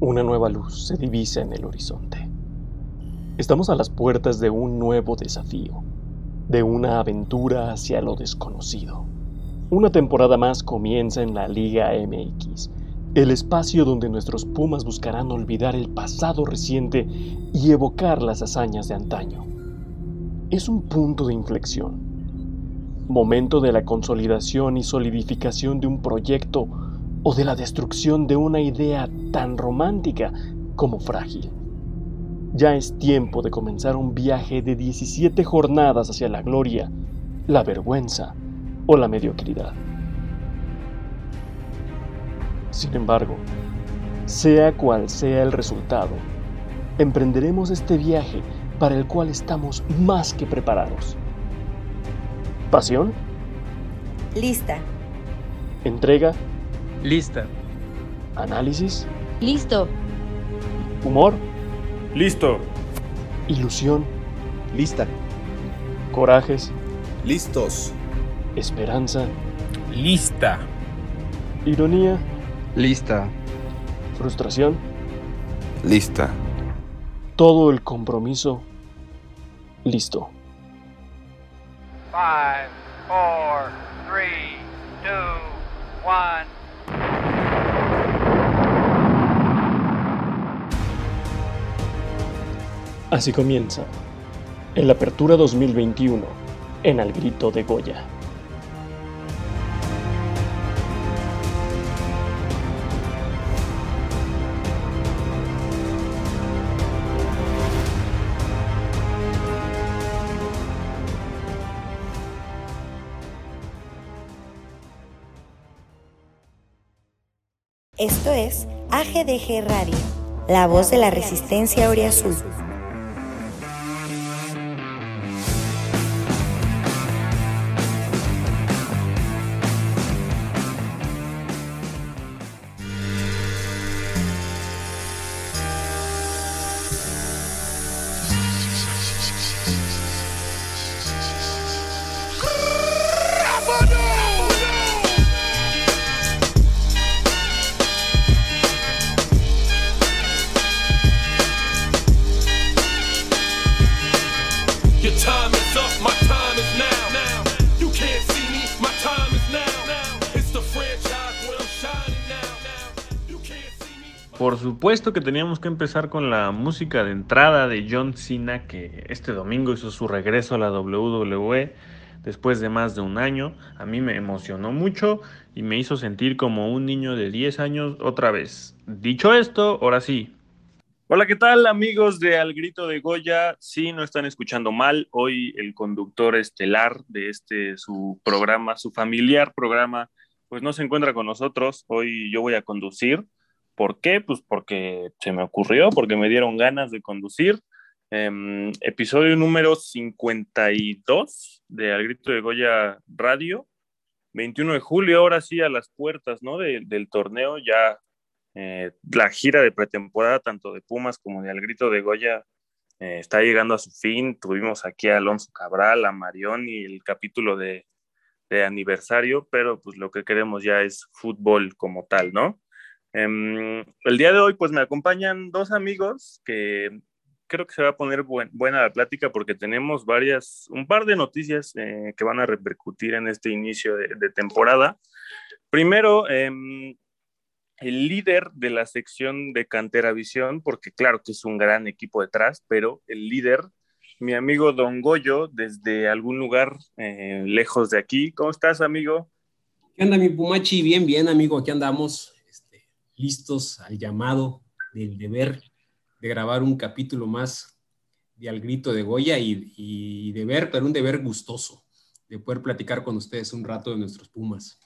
Una nueva luz se divisa en el horizonte. Estamos a las puertas de un nuevo desafío, de una aventura hacia lo desconocido. Una temporada más comienza en la Liga MX, el espacio donde nuestros Pumas buscarán olvidar el pasado reciente y evocar las hazañas de antaño. Es un punto de inflexión, momento de la consolidación y solidificación de un proyecto o de la destrucción de una idea tan romántica como frágil. Ya es tiempo de comenzar un viaje de 17 jornadas hacia la gloria, la vergüenza o la mediocridad. Sin embargo, sea cual sea el resultado, emprenderemos este viaje para el cual estamos más que preparados. ¿Pasión? Lista. ¿Entrega? Lista. ¿Análisis? Listo. ¿Humor? Listo. ¿Ilusión? Lista. ¿Corajes? Listos. ¿Esperanza? Lista. ¿Ironía? Lista. ¿Frustración? Lista. Todo el compromiso listo. Five, four, three, two, one. Así comienza el Apertura 2021 en Al Grito de Goya. Esto es AGDG Radio, la voz de la resistencia Azul. Supuesto que teníamos que empezar con la música de entrada de John Cena, que este domingo hizo su regreso a la WWE después de más de un año. A mí me emocionó mucho y me hizo sentir como un niño de 10 años otra vez. Dicho esto, ahora sí. Hola, ¿qué tal amigos de Al Grito de Goya? Sí, no están escuchando mal. Hoy el conductor estelar de este su programa, su familiar programa, pues no se encuentra con nosotros. Hoy yo voy a conducir. ¿Por qué? Pues porque se me ocurrió, porque me dieron ganas de conducir. Em, episodio número 52 de Al Grito de Goya Radio. 21 de julio, ahora sí a las puertas ¿no? De- del torneo, ya eh, la gira de pretemporada, tanto de Pumas como de Al Grito de Goya, eh, está llegando a su fin. Tuvimos aquí a Alonso Cabral, a Marión y el capítulo de, de aniversario, pero pues lo que queremos ya es fútbol como tal, ¿no? Em, el día de hoy pues me acompañan dos amigos que creo que se va a poner buen- buena la plática porque tenemos varias, un par de noticias eh, que van a repercutir en este inicio de, temporada. Primero, em, el líder de la sección de Cantera Visión, porque claro que es un gran equipo detrás, pero el líder, mi amigo Don Goyo, desde algún lugar eh, lejos de aquí. ¿Cómo estás, amigo? ¿Qué onda, mi Pumachi? Bien, bien, amigo. Aquí andamos listos al llamado del deber de grabar un capítulo más de Al Grito de Goya y, y deber, pero un deber gustoso, de poder platicar con ustedes un rato de nuestros Pumas.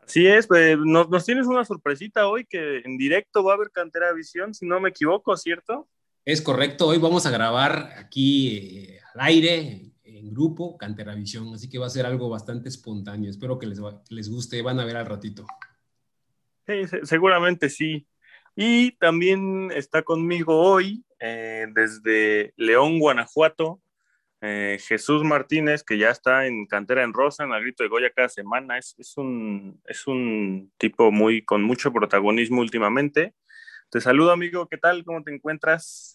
Así es, pues, nos, nos tienes una sorpresita hoy que en directo va a haber Cantera Visión, si no me equivoco, ¿cierto? Es correcto, hoy vamos a grabar aquí eh, al aire, en grupo, Cantera Visión, así que va a ser algo bastante espontáneo. Espero que les, les guste, van a ver al ratito. Seguramente sí. Y también está conmigo hoy, eh, desde León, Guanajuato, Eh, Jesús Martínez, que ya está en cantera en Rosa, en el grito de Goya cada semana, es, es, un, es un tipo muy con mucho protagonismo últimamente. Te saludo, amigo, ¿qué tal? ¿Cómo te encuentras?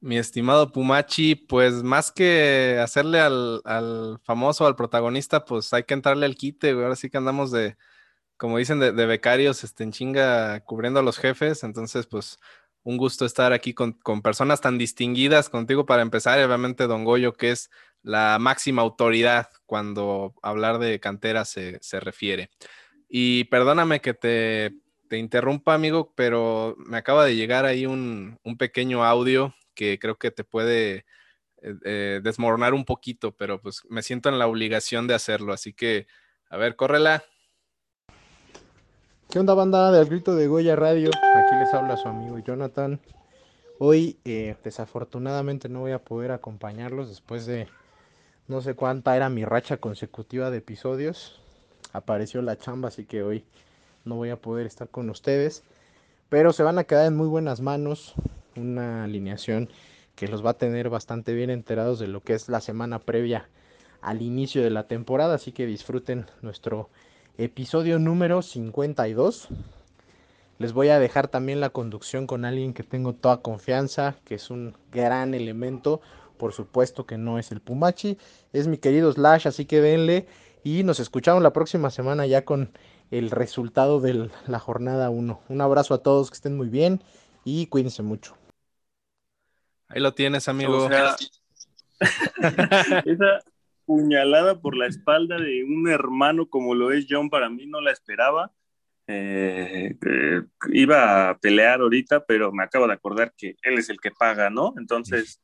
Mi estimado Pumachi, pues más que hacerle al, al famoso, al protagonista, pues hay que entrarle al quite, güey. Ahora sí que andamos de, como dicen, de, becarios, este, en chinga cubriendo a los jefes. Entonces, pues un gusto estar aquí con, con, personas tan distinguidas contigo para empezar, y obviamente Don Goyo, que es la máxima autoridad cuando hablar de cantera se, se refiere. Y perdóname que te, te, interrumpa, amigo, pero me acaba de llegar ahí un, un pequeño audio que creo que te puede eh, eh, desmoronar un poquito, pero pues me siento en la obligación de hacerlo, así que, a ver, córrela. ¿Qué onda banda del grito de Goya Radio? Aquí les habla su amigo Jonathan. Hoy eh, desafortunadamente no voy a poder acompañarlos después de no sé cuánta era mi racha consecutiva de episodios. Apareció la chamba, así que hoy no voy a poder estar con ustedes. Pero se van a quedar en muy buenas manos. Una alineación que los va a tener bastante bien enterados de lo que es la semana previa al inicio de la temporada. Así que disfruten nuestro episodio número 52. Les voy a dejar también la conducción con alguien que tengo toda confianza, que es un gran elemento. Por supuesto que no es el Pumachi, es mi querido Slash, así que denle. Y nos escuchamos la próxima semana ya con el resultado de la jornada 1. Un abrazo a todos, que estén muy bien y cuídense mucho. Ahí lo tienes, amigo. O sea, esa, puñalada por la espalda de un hermano como lo es John, para mí no la esperaba. Eh, iba a pelear ahorita, pero me acabo de acordar que él es el que paga, ¿no? Entonces,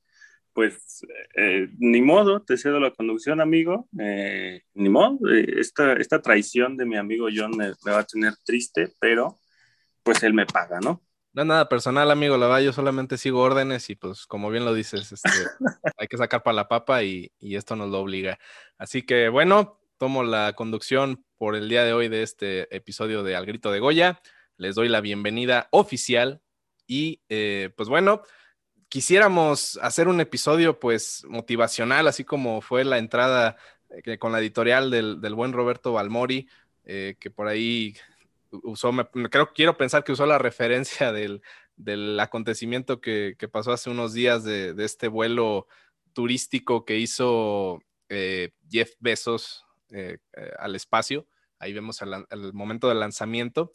pues, eh, ni modo, te cedo la conducción, amigo. Eh, ni modo, esta, esta traición de mi amigo John me, me va a tener triste, pero pues él me paga, ¿no? No es nada personal, amigo, la verdad, yo solamente sigo órdenes y pues como bien lo dices, este, hay que sacar para la papa y, y, esto nos lo obliga. Así que bueno, tomo la conducción por el día de hoy de este episodio de Al Grito de Goya. Les doy la bienvenida oficial y eh, pues bueno, quisiéramos hacer un episodio pues motivacional, así como fue la entrada eh, con la editorial del, del buen Roberto Balmori, eh, que por ahí usó, me, creo, quiero pensar que usó la referencia del, del acontecimiento que, que, pasó hace unos días de, de, este vuelo turístico que hizo eh, Jeff Bezos eh, eh, al espacio. Ahí vemos el, momento del lanzamiento.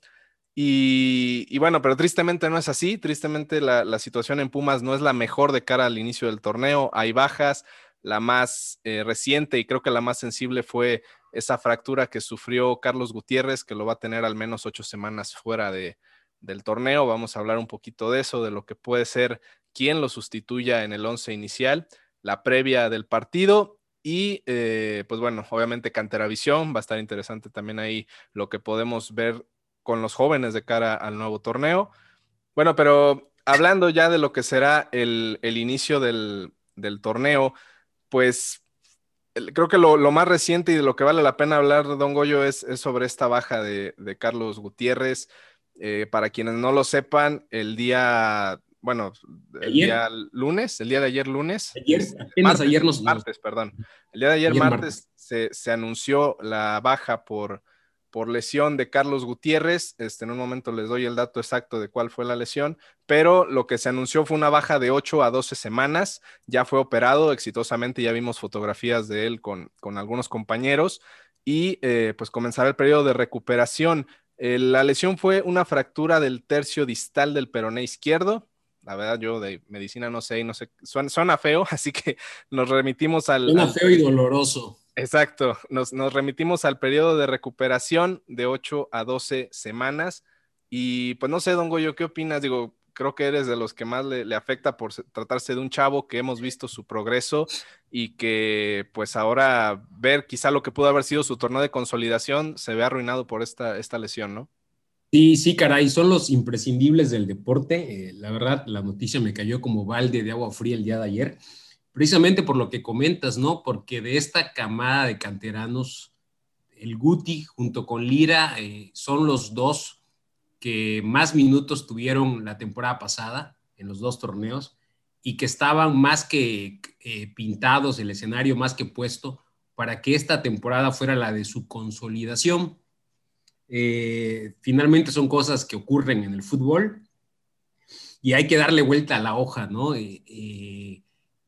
Y, y, bueno, pero tristemente no es así. Tristemente la, la, situación en Pumas no es la mejor de cara al inicio del torneo. Hay bajas. La más eh, reciente y creo que la más sensible fue esa fractura que sufrió Carlos Gutiérrez, que lo va a tener al menos ocho semanas fuera de, del torneo. Vamos a hablar un poquito de eso, de lo que puede ser quién lo sustituya en el once inicial, la previa del partido y eh, pues bueno, obviamente Cantera Visión, va a estar interesante también ahí lo que podemos ver con los jóvenes de cara al nuevo torneo. Bueno, pero hablando ya de lo que será el, el inicio del, del torneo, pues creo que lo, lo, más reciente y de lo que vale la pena hablar, Don Goyo, es, es sobre esta baja de, de Carlos Gutiérrez. Eh, para quienes no lo sepan, el día, bueno, el ¿Ayer? día lunes, el día de ayer lunes. Ayer, martes, ayer nos... Martes, perdón. El día de ayer, ayer martes, martes. Se, se, anunció la baja por, por lesión de Carlos Gutiérrez. Este, en un momento les doy el dato exacto de cuál fue la lesión, pero lo que se anunció fue una baja de 8 a 12 semanas. Ya fue operado exitosamente, ya vimos fotografías de él con, con algunos compañeros y eh, pues comenzará el periodo de recuperación. Eh, la lesión fue una fractura del tercio distal del peroné izquierdo. La verdad, yo de medicina no sé, no sé, suena, suena feo, así que nos remitimos al. Suena al, feo y doloroso. Exacto, nos, remitimos al periodo de recuperación de 8 a 12 semanas. Y pues no sé, Don Goyo, ¿qué opinas? Digo, creo que eres de los que más le, le, afecta por tratarse de un chavo que hemos visto su progreso y que pues ahora ver quizá lo que pudo haber sido su torneo de consolidación se ve arruinado por esta, esta lesión, ¿no? Sí, sí, caray, son los imprescindibles del deporte. Eh, la verdad, la noticia me cayó como balde de agua fría el día de ayer precisamente por lo que comentas, ¿no? Porque de esta camada de canteranos, el Guti junto con Lira eh, son los dos que más minutos tuvieron la temporada pasada en los dos torneos y que estaban más que eh, pintados, el escenario más que puesto para que esta temporada fuera la de su consolidación. Eh, finalmente son cosas que ocurren en el fútbol y hay que darle vuelta a la hoja, ¿no?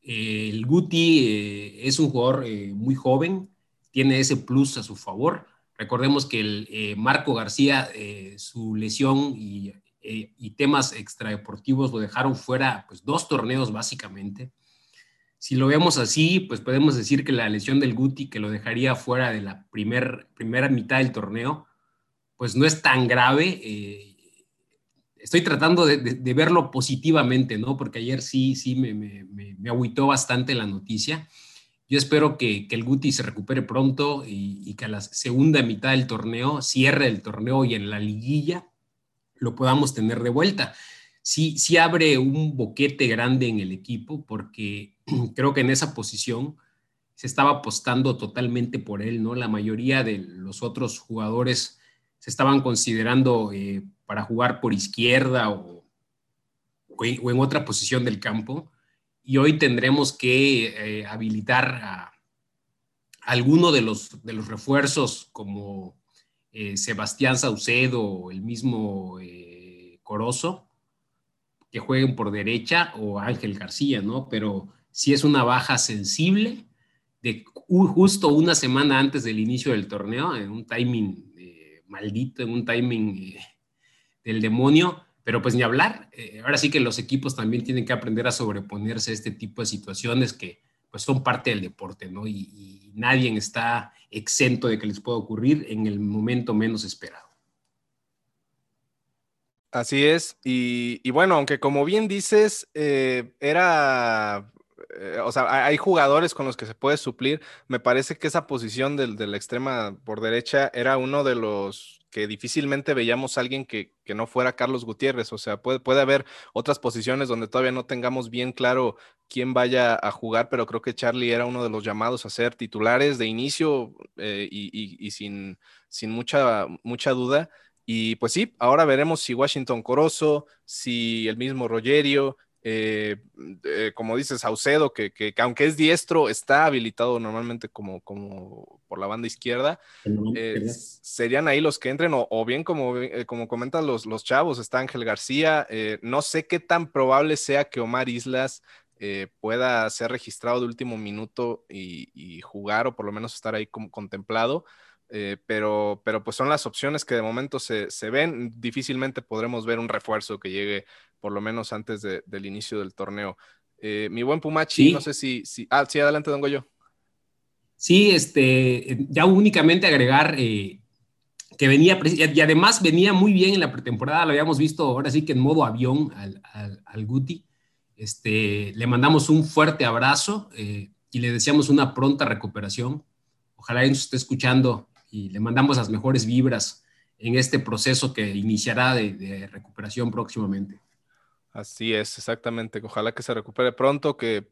Eh, el Guti es un jugador muy joven, tiene ese plus a su favor. Recordemos que el Marco García, su lesión y, y, temas extradeportivos lo dejaron fuera, pues dos torneos básicamente. Si lo vemos así, pues podemos decir que la lesión del Guti, que lo dejaría fuera de la primer, primera mitad del torneo, pues no es tan grave. Estoy tratando de, verlo positivamente, ¿no? Porque ayer sí, sí me, me, agüitó bastante la noticia. Yo espero que, el Guti se recupere pronto y, que a la segunda mitad del torneo, cierre el torneo y en la liguilla, lo podamos tener de vuelta. Sí, sí abre un boquete grande en el equipo porque creo que en esa posición se estaba apostando totalmente por él, ¿no? La mayoría de los otros jugadores se estaban considerando eh, para jugar por izquierda o, en, otra posición del campo. Y hoy tendremos que eh, habilitar a, alguno de los, de los refuerzos como eh, Sebastián Saucedo o el mismo Corozo, que jueguen por derecha o Ángel García, ¿no? Pero sí es una baja sensible de justo una semana antes del inicio del torneo, en un timing maldito, en un timing eh, del demonio, pero pues ni hablar. Eh, ahora sí que los equipos también tienen que aprender a sobreponerse a este tipo de situaciones que pues son parte del deporte, ¿no? Y, nadie está exento de que les pueda ocurrir en el momento menos esperado. Así es, y, bueno, aunque como bien dices, eh, era o sea, hay jugadores con los que se puede suplir. Me parece que esa posición del, de por derecha era uno de los que difícilmente veíamos a alguien que, no fuera Carlos Gutiérrez. O sea, puede, puede haber otras posiciones donde todavía no tengamos bien claro quién vaya a jugar, pero creo que Charlie era uno de los llamados a ser titulares de inicio eh, y, sin, sin mucha, mucha duda. Y pues sí, ahora veremos si Washington Corozo, si el mismo Rogerio, eh, eh, como dices, Saucedo, que, que, aunque es diestro, está habilitado normalmente como, como por la banda izquierda. Eh, serían ahí los que entren, o, bien como, como comentan los, los chavos, está Ángel García. no sé qué tan probable sea que Omar Islas pueda ser registrado de último minuto y, jugar, o por lo menos estar ahí como contemplado. Pero, pero pues son las opciones que de momento se, se, ven. Difícilmente podremos ver un refuerzo que llegue por lo menos antes del inicio del torneo. Eh, mi buen Pumachi, no sé si, si, Ah, sí, adelante, don Goyo. Sí, este, ya únicamente agregar eh, que venía, y además venía muy bien en la pretemporada, lo habíamos visto ahora sí que en modo avión al, al, Guti. Este, le mandamos un fuerte abrazo eh, y le deseamos una pronta recuperación. Ojalá nos esté escuchando y le mandamos las mejores vibras en este proceso que iniciará de recuperación próximamente. Así es, exactamente. Ojalá que se recupere pronto, que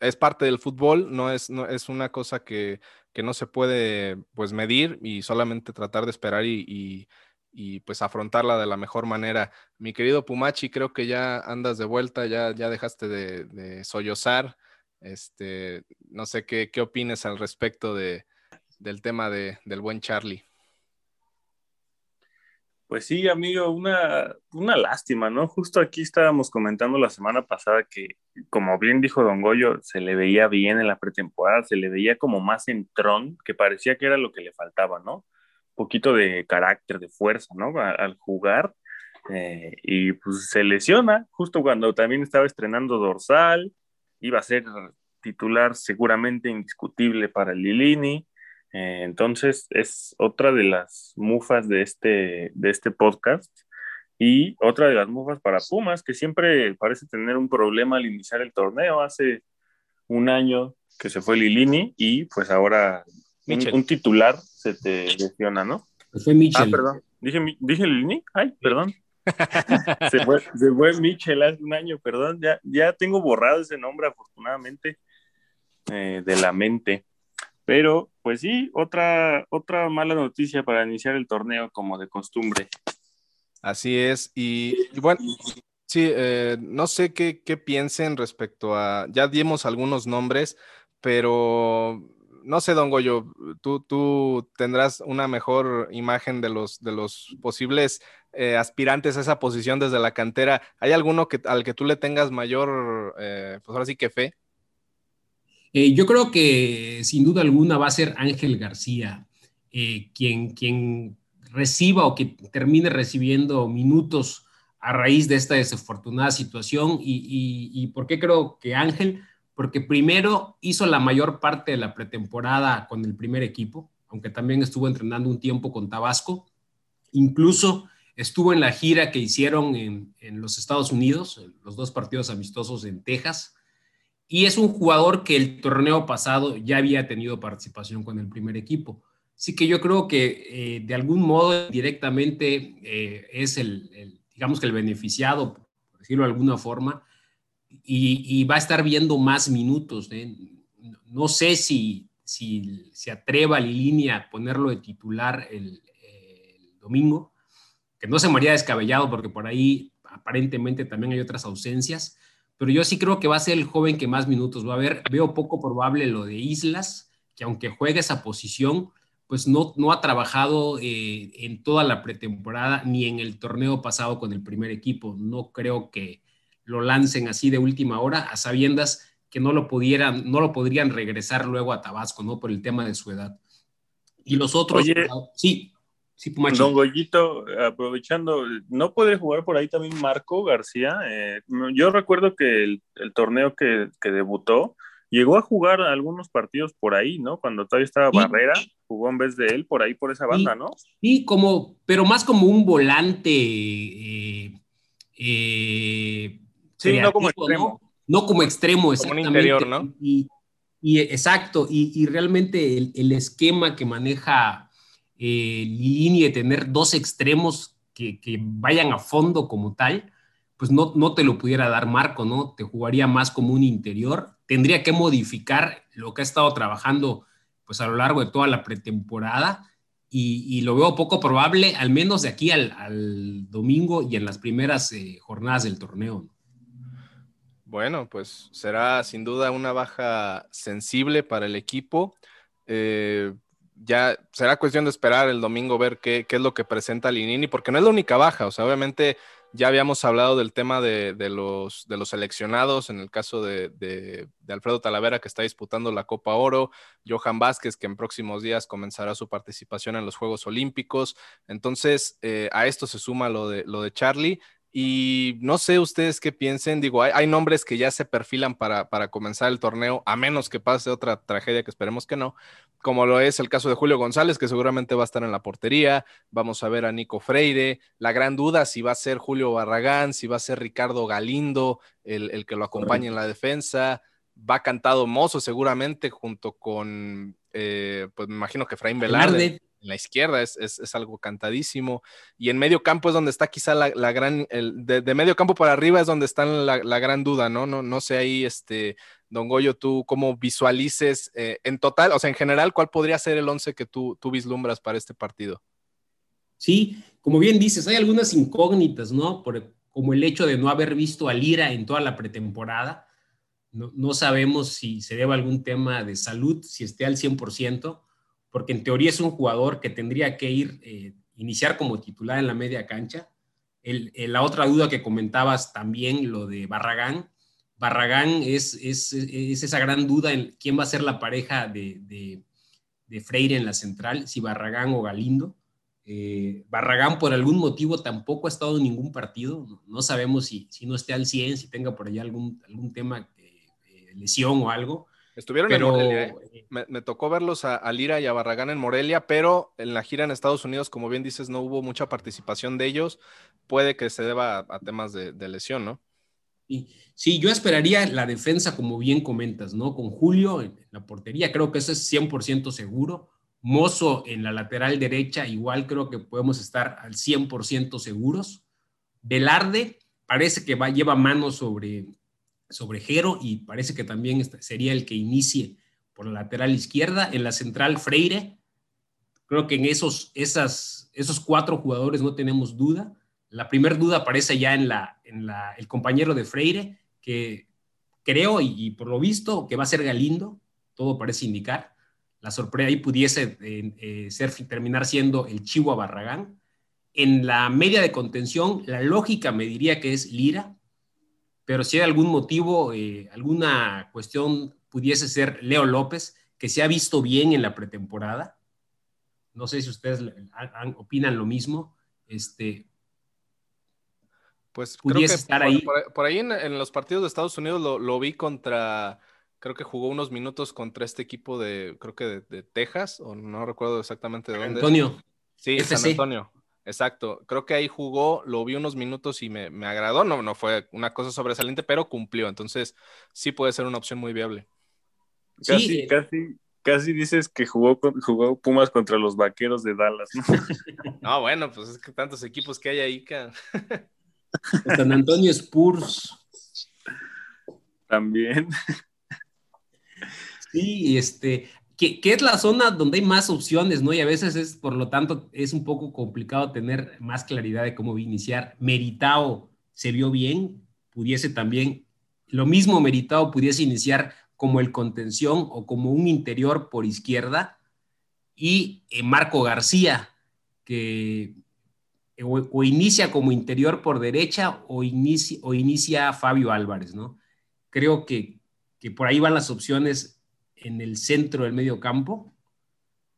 es parte del fútbol, no es, no, es una cosa que, que, no se puede pues medir y solamente tratar de esperar y, y, pues afrontarla de la mejor manera. Mi querido Pumachi, creo que ya andas de vuelta, ya, ya dejaste de, de sollozar. Este, no sé qué, qué opines al respecto de, del tema de, del buen Charlie. Pues sí, amigo, una, una lástima, ¿no? Justo aquí estábamos comentando la semana pasada que, como bien dijo Don Goyo, se le veía bien en la pretemporada, se le veía como más en tron, que parecía que era lo que le faltaba, ¿no? Un poquito de carácter, de fuerza, ¿no? al jugar. Eh, y pues se lesiona justo cuando también estaba estrenando dorsal, iba a ser titular seguramente indiscutible para Lilini eh, entonces es otra de las mufas de este, de este podcast y otra de las mufas para Pumas, que siempre parece tener un problema al iniciar el torneo. Hace un año que se fue Lilini y pues ahora un, titular se te lesiona, ¿no? Pues fue Michel. Ah, perdón. ¿Dije, ¿Dije Lilini? Ay, perdón. se, fue, se fue Michel hace un año, perdón. Ya, ya tengo borrado ese nombre, afortunadamente, eh, de la mente. Pero, pues sí, otra, otra mala noticia para iniciar el torneo como de costumbre. Así es. Y, bueno, Sí, eh, no sé qué, qué piensen respecto a, ya dimos algunos nombres, pero no sé, Don Goyo, tú, tú tendrás una mejor imagen de los, de los posibles eh, aspirantes a esa posición desde la cantera. ¿Hay alguno que, al que tú le tengas mayor, eh, pues ahora sí que fe? Eh, yo creo que sin duda alguna va a ser Ángel García, quien, quien reciba o que termine recibiendo minutos a raíz de esta desafortunada situación. ¿Y, y por qué creo que Ángel? porque primero hizo la mayor parte de la pretemporada con el primer equipo, aunque también estuvo entrenando un tiempo con Tabasco. Incluso estuvo en la gira que hicieron en, los Estados Unidos, los dos partidos amistosos en Texas. Y es un jugador que el torneo pasado ya había tenido participación con el primer equipo. Así que yo creo que eh, de algún modo directamente eh, es el, digamos que el beneficiado, por decirlo de alguna forma, y, va a estar viendo más minutos. ¿eh? No sé si, si se atreva línea a ponerlo de titular el, domingo, que no se me haría descabellado porque por ahí aparentemente también hay otras ausencias, pero yo sí creo que va a ser el joven que más minutos va a ver. Veo poco probable lo de Islas, que aunque juegue esa posición, pues no, no ha trabajado eh, en toda la pretemporada ni en el torneo pasado con el primer equipo. No creo que, lo lancen así de última hora, a sabiendas que no lo pudieran, no lo podrían regresar luego a Tabasco, ¿no? Por el tema de su edad. Y los otros, sí, sí, Pumachi. Don Goyito, aprovechando, ¿no puede jugar por ahí también Marco García? Eh, yo recuerdo que el, torneo que, debutó, llegó a jugar algunos partidos por ahí, ¿no? Cuando todavía estaba Barrera, jugó en vez de él por ahí, por esa banda, ¿no? Sí, como, pero más como un volante eh, eh, Sí, no como extremo. ¿no? como extremo, exactamente. Como un interior, ¿no? Y, exacto, y, realmente el, esquema que maneja eh, Lilini de tener dos extremos que, vayan a fondo como tal, pues no, no te lo pudiera dar Marco, ¿no? Te jugaría más como un interior. Tendría que modificar lo que ha estado trabajando pues a lo largo de toda la pretemporada y, lo veo poco probable, al menos de aquí al, domingo y en las primeras eh, jornadas del torneo. Bueno, pues será sin duda una baja sensible para el equipo. Eh, ya será cuestión de esperar el domingo ver qué, es lo que presenta Linini, porque no es la única baja. O sea, obviamente ya habíamos hablado del tema de, los, de los seleccionados, en el caso de, Alfredo Talavera, que está disputando la Copa Oro, Johan Vázquez, que en próximos días comenzará su participación en los Juegos Olímpicos. Entonces, eh, a esto se suma lo de, lo de Charlie. Y no sé ustedes qué piensen, digo, hay, nombres que ya se perfilan para, comenzar el torneo, a menos que pase otra tragedia que esperemos que no, como lo es el caso de Julio González, que seguramente va a estar en la portería, vamos a ver a Nico Freire, la gran duda si va a ser Julio Barragán, si va a ser Ricardo Galindo, el, que lo acompañe en la defensa, va cantado Mozo seguramente junto con, eh, pues me imagino que Efraín Velarde la izquierda es, algo cantadísimo. Y en medio campo es donde está quizá la, gran, el, de, medio campo para arriba es donde está la, gran duda, ¿no? ¿no? No sé ahí, este, Don Goyo, tú cómo visualices eh, en total, o sea, en general, ¿cuál podría ser el once que tú, tú vislumbras para este partido? Sí, como bien dices, hay algunas incógnitas, ¿no? Por, como el hecho de no haber visto a Lira en toda la pretemporada. No, no sabemos si se debe a algún tema de salud, si esté al 100% porque en teoría es un jugador que tendría que ir, eh, iniciar como titular en la media cancha. la otra duda que comentabas también, lo de Barragán. Barragán es, es, esa gran duda en quién va a ser la pareja de, Freire en la central, si Barragán o Galindo. Eh, Barragán por algún motivo tampoco ha estado en ningún partido, no, sabemos si, no esté al 100, si tenga por allá algún, tema de lesión o algo. Estuvieron en Morelia. ¿eh? Eh, me, tocó verlos a, Lira y a Barragán en Morelia, pero en la gira en Estados Unidos, como bien dices, no hubo mucha participación de ellos. Puede que se deba a, temas de, lesión, ¿no? Sí, sí, yo esperaría la defensa, como bien comentas, ¿no? Con Julio en, la portería, creo que eso es 100% seguro. Mozo en la lateral derecha, igual creo que podemos estar al 100% seguros. Velarde parece que va, lleva mano sobre, sobre Jero y parece que también sería el que inicie por la lateral izquierda. En la central, Freire. Creo que en esos, esas, esos cuatro jugadores no tenemos duda. la primer duda aparece ya en, la, en la, el compañero de Freire, que creo y, por lo visto que va a ser Galindo, todo parece indicar. La sorpresa ahí pudiese eh, ser, terminar siendo el Chihuahua Barragán. En la media de contención, la lógica me diría que es Lira, pero si hay algún motivo, eh, alguna cuestión, pudiese ser Leo López, que se ha visto bien en la pretemporada. No sé si ustedes opinan lo mismo. Este, Pues creo pudiese que estar por, ahí. por- por ahí en, en los partidos de Estados Unidos lo, lo vi contra, creo que jugó unos minutos contra este equipo de, creo que de, de Texas, o no recuerdo exactamente de dónde. Antonio. Sí, San. Antonio. Exacto. Creo que ahí jugó, lo vi unos minutos y me, me agradó. No, no fue una cosa sobresaliente, pero cumplió. Entonces, sí puede ser una opción muy viable. Casi, Sí, eh. casi, casi dices que jugó, con- jugó Pumas contra los vaqueros de Dallas, ¿no? No, bueno, pues es que tantos equipos que hay ahí que. San Antonio Spurs. También. Sí, este, que, es la zona donde hay más opciones, ¿no? Y a veces es, por lo tanto, es un poco complicado tener más claridad de cómo iniciar. Meritao se vio bien, pudiese también, lo mismo Meritao pudiese iniciar como el contención o como un interior por izquierda. Y eh, Marco García, que o, o inicia como interior por derecha o inicia, o inicia Fabio Álvarez, ¿no? Creo que, que por ahí van las opciones en el centro del medio campo.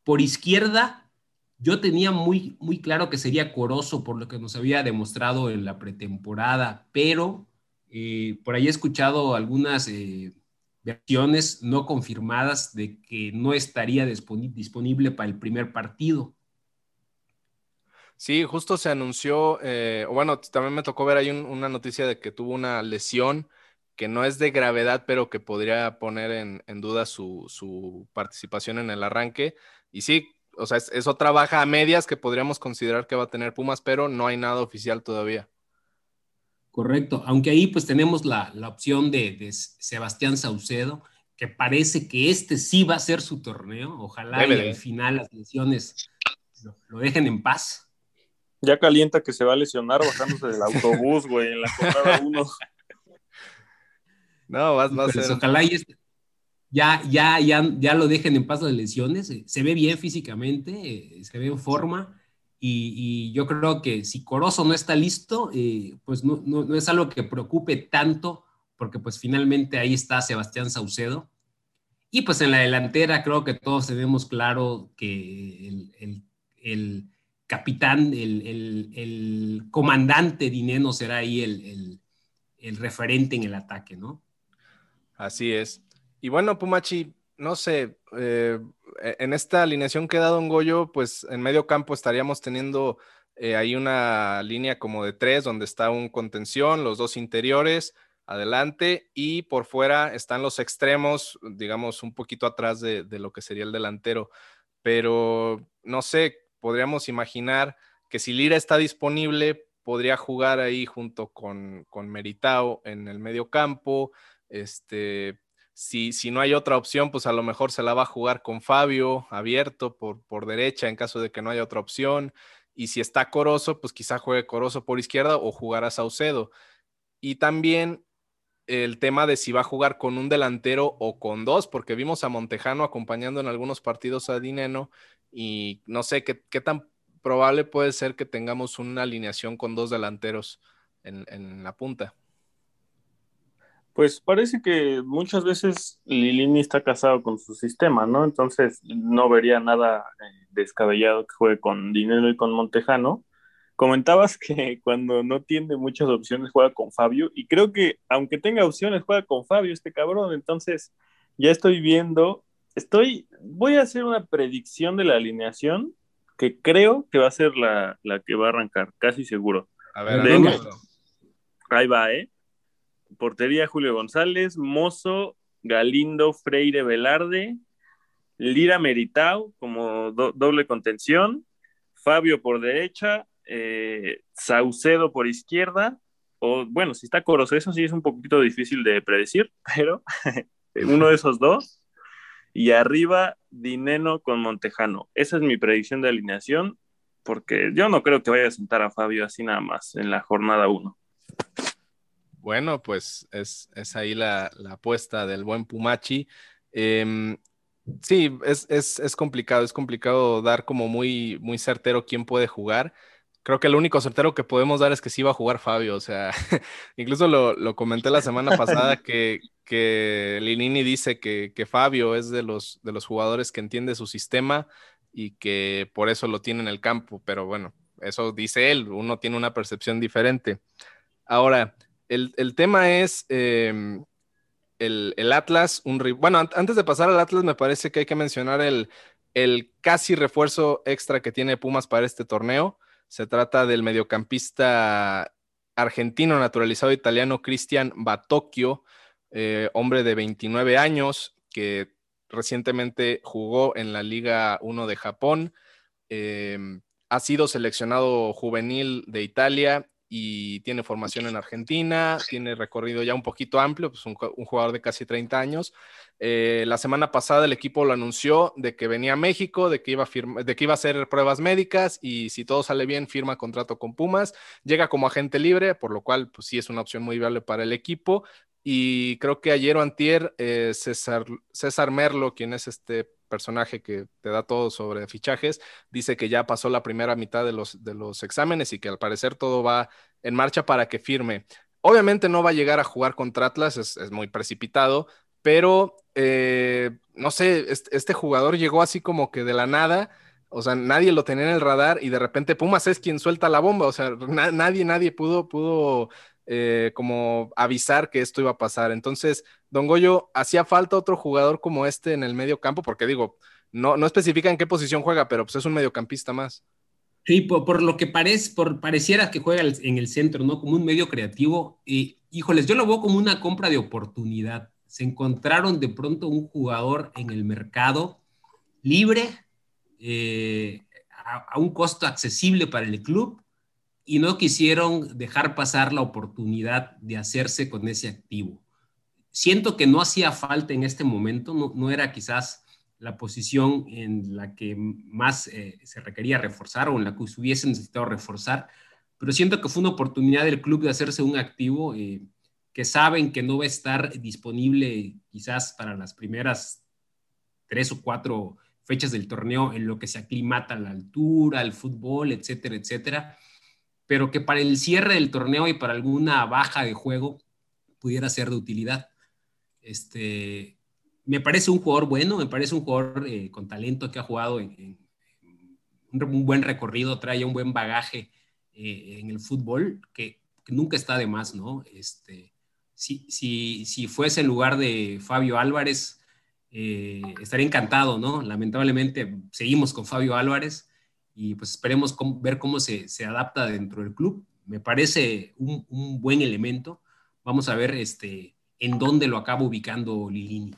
Por izquierda, yo tenía muy, muy claro que sería Corozo por lo que nos había demostrado en la pretemporada, pero eh, por ahí he escuchado algunas eh, versiones no confirmadas de que no estaría disponi- disponible para el primer partido. Sí, justo se anunció, eh, bueno, también me tocó ver ahí un- una noticia de que tuvo una lesión que no es de gravedad, pero que podría poner en, en duda su, su participación en el arranque. Y sí, o sea, es, es otra baja a medias que podríamos considerar que va a tener Pumas, pero no hay nada oficial todavía. Correcto, aunque ahí pues tenemos la, la opción de, de Sebastián Saucedo, que parece que este sí va a ser su torneo. Ojalá y al final las lesiones lo, lo dejen en paz. Ya calienta que se va a lesionar bajándose del autobús, güey, en la jornada 1. No, va, va a Híjoles, ser. Ojalá y este- ya, ya, ya, ya lo dejen en paz las lesiones. Eh, Se ve bien físicamente, eh, se ve en forma. Y, y yo creo que si Corozo no está listo, eh, pues no, no, no es algo que preocupe tanto, porque pues finalmente ahí está Sebastián Saucedo. Y pues en la delantera creo que todos tenemos claro que el, el- el capitán, el, el- el comandante Dineno será ahí el, el- el referente en el ataque, ¿no? Así es. Y bueno, Pumachi, no sé, eh, en esta alineación que ha dado un Goyo, pues en medio campo estaríamos teniendo eh, ahí una línea como de tres, donde está un contención, los dos interiores, adelante, y por fuera están los extremos, digamos, un poquito atrás de, de lo que sería el delantero. Pero no sé, podríamos imaginar que si Lira está disponible, podría jugar ahí junto con, con Meritao en el medio campo. Este, si, si no hay otra opción, pues a lo mejor se la va a jugar con Fabio abierto por, por derecha en caso de que no haya otra opción. Y si está Corozo, pues quizá juegue Corozo por izquierda o jugará Saucedo. Y también el tema de si va a jugar con un delantero o con dos, porque vimos a Montejano acompañando en algunos partidos a Dineno y no sé qué, qué tan probable puede ser que tengamos una alineación con dos delanteros en, en la punta. Pues parece que muchas veces Lilini está casado con su sistema, ¿no? Entonces no vería nada eh, descabellado que juegue con Dinero y con Montejano. Comentabas que cuando no tiene muchas opciones juega con Fabio y creo que aunque tenga opciones juega con Fabio este cabrón. Entonces ya estoy viendo, estoy, voy a hacer una predicción de la alineación que creo que va a ser la, la que va a arrancar, casi seguro. A ver. Ahí va, ¿eh? Portería Julio González, Mozo, Galindo, Freire Velarde, Lira Meritao como do- doble contención, Fabio por derecha, eh, Saucedo por izquierda, o bueno, si está Corozo, eso sí es un poquito difícil de predecir, pero uno de esos dos, y arriba Dineno con Montejano. Esa es mi predicción de alineación. porque yo no creo que vaya a sentar a Fabio así nada más en la jornada 1. Bueno, pues es, es ahí la, la, apuesta del buen Pumachi. Eh, sí, es, es, es, complicado, es complicado dar como muy, muy certero quién puede jugar. Creo que el único certero que podemos dar es que sí va a jugar Fabio. O sea, incluso lo, lo, comenté la semana pasada que, que Linini dice que, que, Fabio es de los, de los jugadores que entiende su sistema y que por eso lo tiene en el campo. Pero bueno, eso dice él, uno tiene una percepción diferente. Ahora, el, el tema es eh, el, el, Atlas, un bueno, antes de pasar al Atlas, me parece que hay que mencionar el, el casi refuerzo extra que tiene Pumas para este torneo. Se trata del mediocampista argentino naturalizado italiano Cristian Batocchio, eh, hombre de 29 años que recientemente jugó en la Liga 1 de Japón. Eh, ha sido seleccionado juvenil de Italia y tiene formación en Argentina, tiene recorrido ya un poquito amplio, pues un, jugador de casi 30 años. Eh, la semana pasada el equipo lo anunció de que venía a México, de que, iba a de que iba a hacer pruebas médicas y si todo sale bien firma contrato con Pumas, llega como agente libre, por lo cual pues sí es una opción muy viable para el equipo. Y creo que ayer o antier, eh, César, César Merlo, quien es este personaje que te da todo sobre fichajes, dice que ya pasó la primera mitad de los, de los exámenes y que al parecer todo va en marcha para que firme. Obviamente no va a llegar a jugar contra Atlas, es, muy precipitado, pero eh, no sé, este, jugador llegó así como que de la nada, o sea, nadie lo tenía en el radar y de repente Pumas es quien suelta la bomba, o sea, na nadie, nadie pudo, pudo eh, como avisar que esto iba a pasar. Entonces, Don Goyo, hacía falta otro jugador como este en el medio campo, porque digo, no, no especifica en qué posición juega, pero pues es un mediocampista más. Sí, por, lo que parece, por, pareciera que juega en el centro, ¿no? Como un medio creativo. Y, híjoles, yo lo veo como una compra de oportunidad. Se encontraron de pronto un jugador en el mercado libre, eh, a, a un costo accesible para el club, y no quisieron dejar pasar la oportunidad de hacerse con ese activo. Siento que no hacía falta en este momento, no, era quizás la posición en la que más eh, se requería reforzar o en la que se hubiese necesitado reforzar, pero siento que fue una oportunidad del club de hacerse un activo eh, que saben que no va a estar disponible quizás para las primeras tres o cuatro fechas del torneo en lo que se aclimata la altura, el fútbol, etcétera, etcétera pero que para el cierre del torneo y para alguna baja de juego pudiera ser de utilidad. Este, me parece un jugador bueno, me parece un jugador eh, con talento que ha jugado en, un buen recorrido, trae un buen bagaje eh, en el fútbol, que, nunca está de más, ¿no? Este, si, si, si fuese en lugar de Fabio Álvarez, eh, estaría encantado, ¿no? Lamentablemente seguimos con Fabio Álvarez, y pues esperemos ver cómo se, se, adapta dentro del club. Me parece un, un, buen elemento. Vamos a ver este, en dónde lo acaba ubicando Lilini.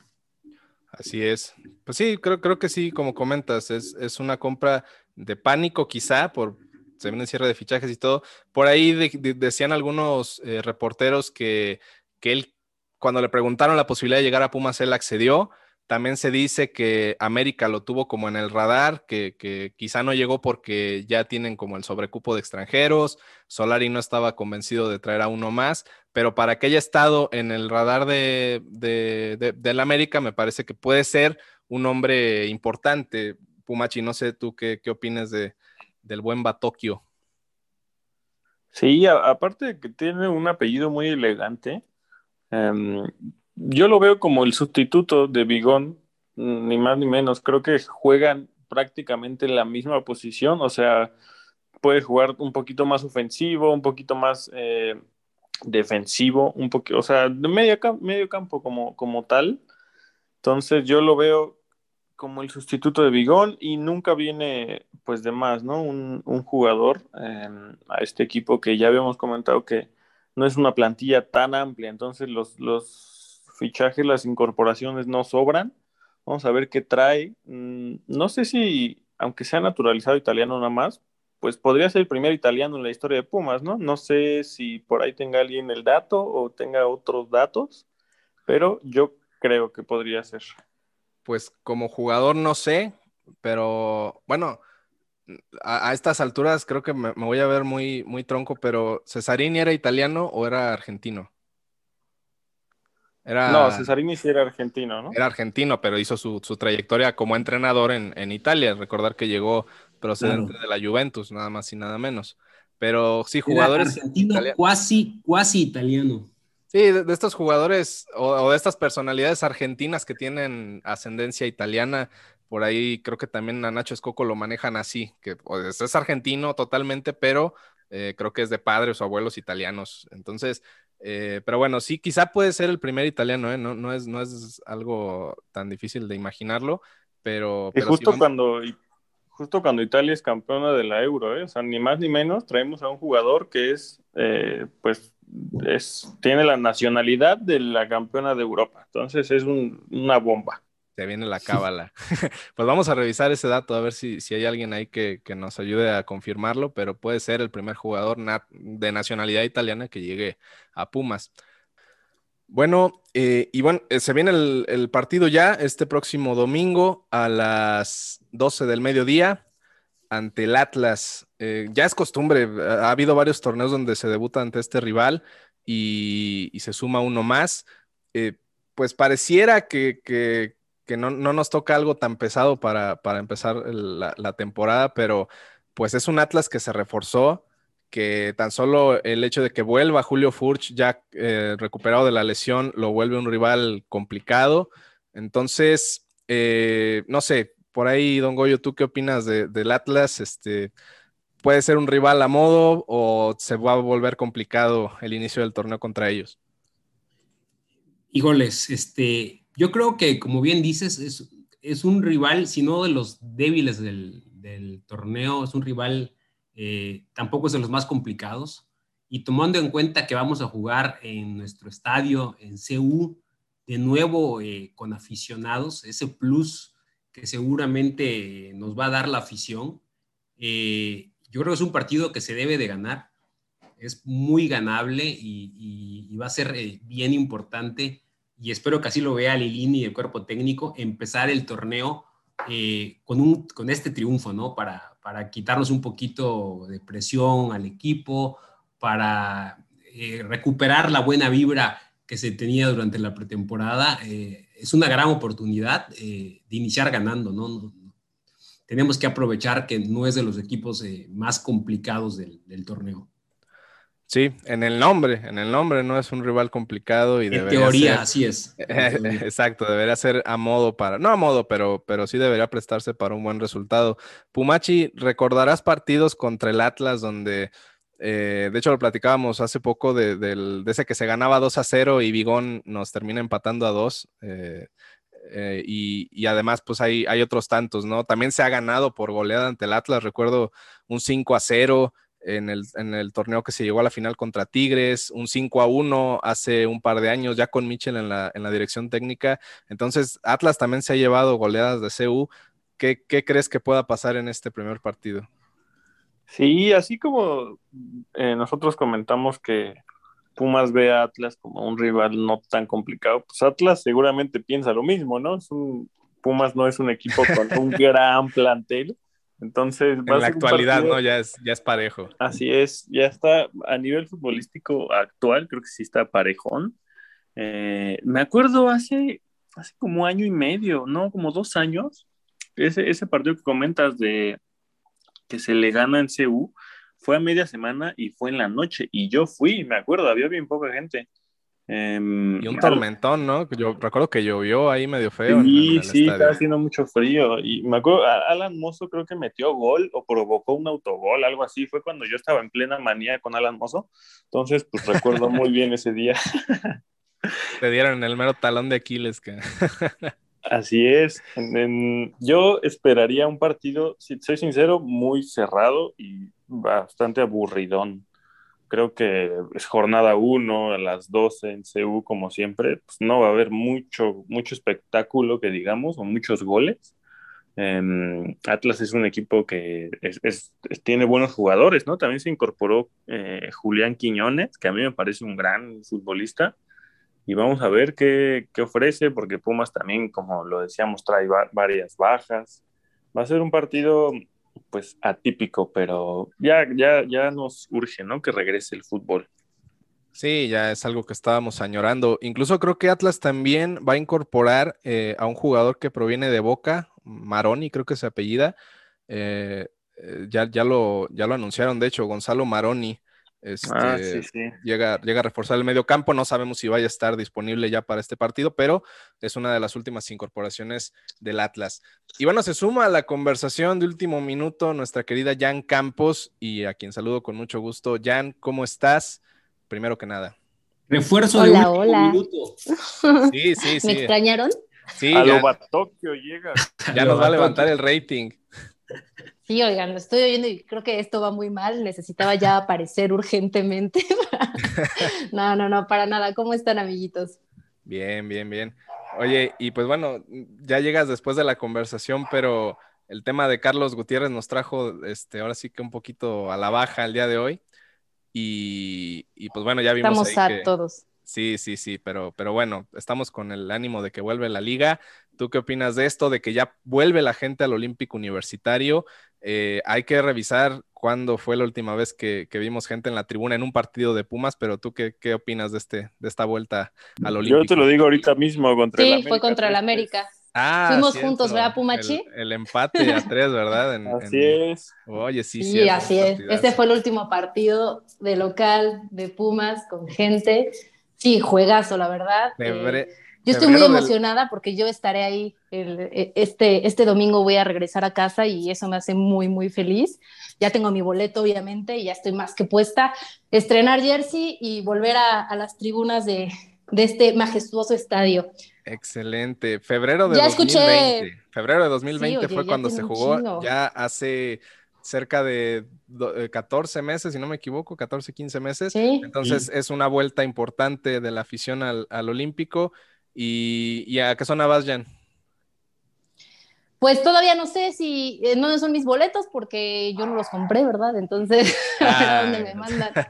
Así es. Pues sí, creo, creo que sí, como comentas, es, es una compra de pánico quizá por se viene el cierre de fichajes y todo. Por ahí de, de, decían algunos eh, reporteros que, que él, cuando le preguntaron la posibilidad de llegar a Pumas, él accedió también se dice que América lo tuvo como en el radar, que, que, quizá no llegó porque ya tienen como el sobrecupo de extranjeros. Solari no estaba convencido de traer a uno más, pero para que haya estado en el radar de, del América, me parece que puede ser un hombre importante. Pumachi, no sé tú qué, qué opinas de, del buen Batokio. Sí, aparte de que tiene un apellido muy elegante, um, yo lo veo como el sustituto de Bigón, ni más ni menos. Creo que juegan prácticamente en la misma posición, o sea, puede jugar un poquito más ofensivo, un poquito más eh, defensivo, un poquito, o sea, de medio, campo como, como tal. Entonces yo lo veo como el sustituto de Bigón y nunca viene pues de más, ¿no? Un, un jugador eh, a este equipo que ya habíamos comentado que no es una plantilla tan amplia, entonces los, los fichajes, las incorporaciones no sobran. Vamos a ver qué trae. Mm, no sé si, aunque sea naturalizado italiano nada más, pues podría ser el primer italiano en la historia de Pumas, ¿no? No sé si por ahí tenga alguien el dato o tenga otros datos, pero yo creo que podría ser. Pues como jugador no sé, pero bueno, a, a estas alturas creo que me, me voy a ver muy, muy tronco, pero ¿Cesarini era italiano o era argentino? Era, No, Cesarini sí era argentino, ¿no? era argentino, pero hizo su, su trayectoria como entrenador en, en Italia. Recordar que llegó procedente de la Juventus, nada más y nada menos. Pero sí, Era jugadores. argentino, italianos. cuasi, cuasi italiano. Sí, de, de estos jugadores o, o de estas personalidades argentinas que tienen ascendencia italiana, por ahí creo que también a Nacho Escoco lo manejan así, que pues, es argentino totalmente, pero eh, creo que es de padres o abuelos italianos. Entonces, eh, pero bueno, sí, quizá puede ser el primer italiano, ¿eh? No, no, es, no es algo tan difícil de imaginarlo, pero... Y pero justo vamos- cuando, justo cuando Italia es campeona de la Euro, ¿eh? O sea, ni más ni menos, traemos a un jugador que es, eh, pues, es, tiene la nacionalidad de la campeona de Europa. Entonces es un- una bomba. Se viene la cábala. pues vamos a revisar ese dato, a ver si, si hay alguien ahí que, que nos ayude a confirmarlo, pero puede ser el primer jugador de nacionalidad italiana que llegue a Pumas. Bueno, eh, y bueno, eh, se viene el, partido ya este próximo domingo a las 12 del mediodía ante el Atlas. Eh, ya es costumbre, ha habido varios torneos donde se debuta ante este rival y, se suma uno más. Eh, pues pareciera que, no, no nos toca algo tan pesado para, empezar la, la temporada, pero pues es un Atlas que se reforzó, que tan solo el hecho de que vuelva Julio Furch ya eh, recuperado de la lesión lo vuelve un rival complicado. Entonces, eh, no sé, por ahí, Don Goyo, ¿tú qué opinas de- del Atlas? Este, ¿Puede ser un rival a modo o se va a volver complicado el inicio del torneo contra ellos? Híjoles, este, yo creo que, como bien dices, es, es un rival, si no de los débiles del torneo, es un rival, eh, tampoco es de los más complicados. Y tomando en cuenta que vamos a jugar en nuestro estadio, en CU, de nuevo eh, con aficionados, ese plus que seguramente nos va a dar la afición, eh, yo creo que es un partido que se debe de ganar es muy ganable y, va a ser bien importante y espero que así lo vea Lilini y el cuerpo técnico, empezar el torneo con, un, con este triunfo, ¿no? Para, para quitarnos un poquito de presión al equipo, para eh, recuperar la buena vibra que se tenía durante la pretemporada. Eh, es una gran oportunidad eh, de iniciar ganando, ¿no? No-. Tenemos que aprovechar que no es de los equipos más complicados del torneo. Sí, en el nombre, en el nombre no es un rival complicado y En debería teoría, ser- así es. En teoría. Exacto, debería ser a modo para, no a modo, pero, pero sí debería prestarse para un buen resultado. Pumachi, recordarás partidos contra el Atlas donde, eh, de hecho lo platicábamos hace poco de, ese que se ganaba 2 a 0 y Bigón nos termina empatando a 2. eh, eh, y, y además, pues hay, hay otros tantos, ¿no? También se ha ganado por goleada ante el Atlas, recuerdo un 5 a 0 en el, en el torneo que se llegó a la final contra Tigres, un 5 a 1 hace un par de años, ya con Mitchell en la, en la dirección técnica. Entonces, Atlas también se ha llevado goleadas de CU. ¿Qué, qué crees que pueda pasar en este primer partido? Sí, así como eh, nosotros comentamos que Pumas ve a Atlas como un rival no tan complicado, pues Atlas seguramente piensa lo mismo, ¿no? Es un, Pumas no es un equipo con un gran plantel, entonces En la actualidad, partido- ¿no? Ya es, ya es parejo. Así es, ya está a nivel futbolístico actual, creo que sí está parejón. Eh, me acuerdo hace, hace como año y medio, ¿no? Como dos años, ese, ese partido que comentas de que se le gana en CU fue a media semana y fue en la noche. Y yo fui, me acuerdo, había bien poca gente. Em, Y un tormentón, ¿no? Yo recuerdo que llovió ahí medio feo. Sí, en sí, estadio. estaba haciendo mucho frío. Y me acuerdo, a- Alan Mozo creo que metió gol o provocó un autogol, algo así. Fue cuando yo estaba en plena manía con Alan Mozo. Entonces, pues recuerdo muy bien ese día. Te dieron el mero talón de Aquiles. Que... Así es. En- en- yo esperaría un partido, si soy sincero, muy cerrado y bastante aburridón. Creo que es jornada 1 a las 12 en CU, como siempre. Pues no va a haber mucho, mucho espectáculo que digamos, o muchos goles. Em, Atlas es un equipo que tiene buenos jugadores, ¿no? También se incorporó eh, Julián Quiñones, que a mí me parece un gran futbolista y vamos a ver qué, qué ofrece, porque Pumas también, como lo decíamos, trae va- varias bajas. Va a ser un partido pues atípico, pero ya, ya, ya nos urge, ¿no? Que regrese el fútbol. Sí, ya es algo que estábamos añorando. Incluso creo que Atlas también va a incorporar eh, a un jugador que proviene de Boca, Maroni, creo que se apellida. Eh, eh, ya, ya, lo, ya lo anunciaron, de hecho, Gonzalo Maroni. Este, Ah, sí, sí. Llega, llega a reforzar el medio campo. No sabemos si vaya a estar disponible ya para este partido, pero es una de las últimas incorporaciones del Atlas. Y bueno, se suma a la conversación de último minuto nuestra querida Jan Campos, y a quien saludo con mucho gusto. Jan, ¿cómo estás? Primero que nada. Refuerzo de Hola, último hola. minuto. Sí, sí, sí. ¿Me extrañaron? Sí, a ya, lo Batokio llega. ya nos va a levantar el rating. Sí, oigan, lo estoy oyendo y creo que esto va muy mal. Necesitaba ya aparecer urgentemente. no, no, no, para nada. ¿Cómo están, amiguitos? Bien, bien, bien. Oye, y pues bueno, ya llegas después de la conversación, pero el tema de Carlos Gutiérrez nos trajo, este, ahora sí que un poquito a la baja el día de hoy. Y, y pues bueno, ya vimos Estamos ahí que- todos. Sí, sí, sí, pero, pero bueno, estamos con el ánimo de que vuelve la liga. ¿Tú qué opinas de esto? De que ya vuelve la gente al Olímpico Universitario. Eh, hay que revisar cuándo fue la última vez que, que vimos gente en la tribuna en un partido de Pumas, pero tú qué, qué opinas de, este, de esta vuelta al Olímpico? Yo te lo digo ahorita mismo contra el Sí, América. fue contra el tres, América. Ah, Fuimos cierto, juntos, ¿verdad, Pumachi? El, el empate a tres, ¿verdad? En-. Así en- es. Oye, sí, Sí, cierto, así es. partidazo. Este fue el último partido de local de Pumas con gente. Sí, juegazo, la verdad. Eh, Febre- yo estoy muy febrero del- emocionada porque yo estaré ahí el- e- este, este domingo voy a regresar a casa y eso me hace muy, muy feliz. Ya tengo mi boleto, obviamente, y ya estoy más que puesta. Estrenar jersey y volver a, a las tribunas de, de este majestuoso estadio. Excelente. Febrero de Ya escuché- 2020. Febrero de 2020 Sí, oye, fue cuando se jugó. Ya hace cerca de do- eh, 14 meses, si no me equivoco, 14, 15 meses. Sí. Entonces es una vuelta importante de la afición al, al Olímpico. ¿Y, y a qué zona vas, Jan? Pues todavía no sé si eh, no son mis boletos porque yo no los compré, ¿verdad? Entonces, a dónde me mandan.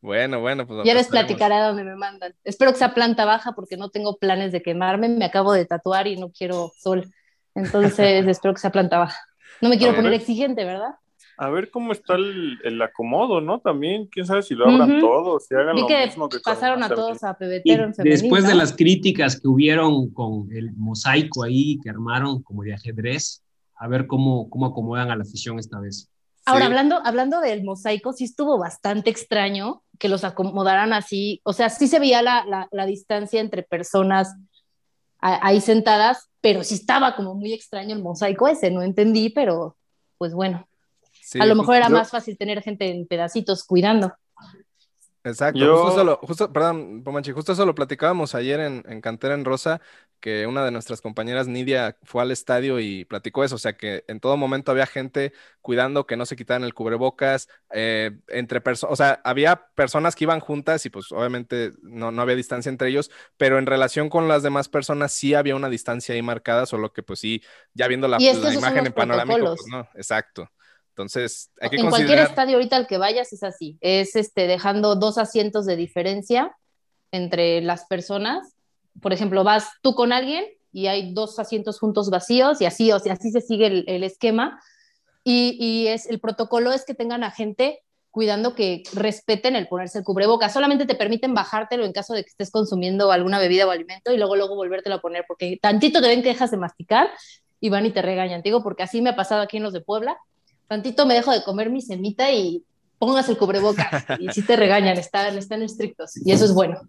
Bueno, bueno, pues Ya les platicaré a dónde me mandan. Espero que sea planta baja porque no tengo planes de quemarme. Me acabo de tatuar y no quiero sol. Entonces, espero que sea planta baja. No me quiero poner exigente, ¿verdad? A ver cómo está el, el acomodo, ¿no? También, quién sabe si lo abran Ujú. todos, si hagan Vi lo que mismo que pasaron a todos a Y pebetero en femenil, después de las críticas que hubieron con el mosaico ahí que armaron como de ajedrez, a ver cómo, cómo acomodan a la afición esta vez. Ahora, Sí. hablando, hablando del mosaico, sí estuvo bastante extraño que los acomodaran así. O sea, sí se veía la, la, la distancia entre personas a- ahí sentadas, pero sí estaba como muy extraño el mosaico ese. No entendí, pero pues bueno. Sí, a lo mejor era yo- más fácil tener gente en pedacitos cuidando. Exacto, Yo- justo eso lo, justo, perdón, Pomanchi, justo eso lo platicábamos ayer en, en Cantera en Rosa, que una de nuestras compañeras, Nidia, fue al estadio y platicó eso, o sea que en todo momento había gente cuidando que no se quitaran el cubrebocas, eh, entre personas, o sea, había personas que iban juntas y pues obviamente no, no había distancia entre ellos, pero en relación con las demás personas sí había una distancia ahí marcada, solo que pues sí, ya viendo la, imagen en panorámico, pues no, exacto. Entonces, hay que en cualquier considerar... estadio ahorita al que vayas es así, es este dejando dos asientos de diferencia entre las personas. Por ejemplo, vas tú con alguien y hay dos asientos juntos vacíos y así, o sea, así se sigue el, el esquema. Y, y es el protocolo es que tengan a gente cuidando que respeten el ponerse el cubreboca. Solamente te permiten bajártelo en caso de que estés consumiendo alguna bebida o alimento y luego luego volvértelo a poner porque tantito te ven que dejas de masticar y van y te regañan, te digo, porque así me ha pasado aquí en los de Puebla tantito me dejo de comer mi semita y pongas el cubrebocas. Y sí te regañan, están, están estrictos. Y eso es bueno.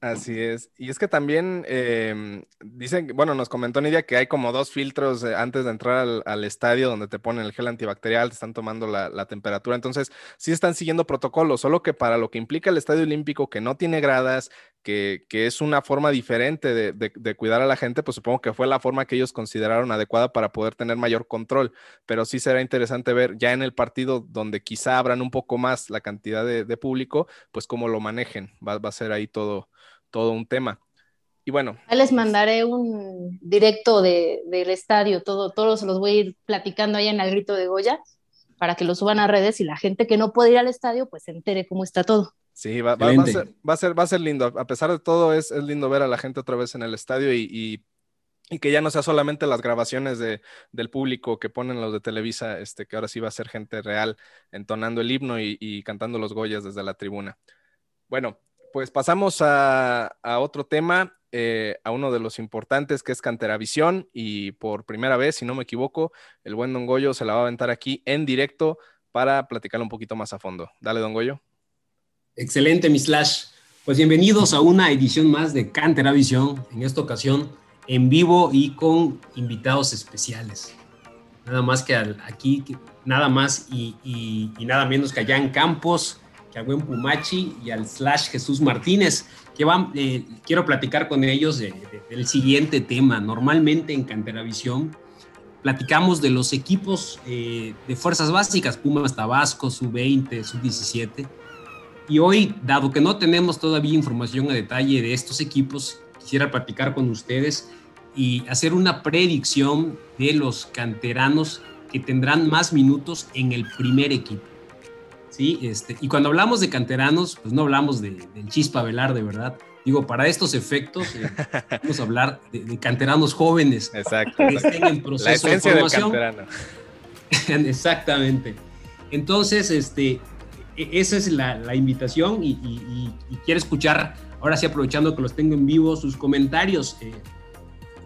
Así es. Y es que también eh, dicen, bueno, nos comentó Nidia que hay como dos filtros eh, antes de entrar al, al estadio donde te ponen el gel antibacterial, te están tomando la, la temperatura. Entonces, sí están siguiendo protocolos, solo que para lo que implica el Estadio Olímpico, que no tiene gradas, que, que es una forma diferente de, de- de cuidar a la gente, pues supongo que fue la forma que ellos consideraron adecuada para poder tener mayor control. Pero sí será interesante ver ya en el partido donde quizá abran un poco más la cantidad de, de público, pues cómo lo manejen. Va, va a ser ahí todo todo un tema. Y bueno, les mandaré un directo de, del estadio, todo, todos los voy a ir platicando ahí en el grito de Goya para que lo suban a redes y la gente que no puede ir al estadio pues se entere cómo está todo. Sí, va, va- va a ser, va, a ser, va a ser lindo. A pesar de todo, es, es lindo ver a la gente otra vez en el estadio y, y y que ya no sea solamente las grabaciones de, del público que ponen los de Televisa, este, que ahora sí va a ser gente real entonando el himno y, y cantando los Goyas desde la tribuna. Bueno, pues pasamos a, a otro tema, eh, a uno de los importantes que es Canteravisión y por primera vez, si no me equivoco, el buen Don Goyo se la va a aventar aquí en directo para platicar un poquito más a fondo. Dale, Don Goyo. Excelente, mi slash. Pues bienvenidos a una edición más de Canteravisión, en esta ocasión en vivo y con invitados especiales. Nada más que aquí, nada más y, nada menos que allá en Campos, que al buen Pumachi y al slash Jesús Martínez, que van, eh, quiero platicar con ellos de- de- del siguiente tema. Normalmente en Canteravisión platicamos de los equipos eh, de fuerzas básicas, Pumas Tabasco, Sub-20, Sub-17. Y hoy, dado que no tenemos todavía información a detalle de estos equipos, quisiera platicar con ustedes y hacer una predicción de los canteranos que tendrán más minutos en el primer equipo. ¿Sí? Este, y cuando hablamos de canteranos, pues no hablamos de, del Chispa Velarde, ¿verdad? Digo, para estos efectos, eh, vamos a hablar de, de canteranos jóvenes Exacto. que estén en La proceso de del formación. Exactamente. Entonces, este, esa es la, la invitación y, y- quiero escuchar, ahora sí aprovechando que los tengo en vivo, sus comentarios. Eh,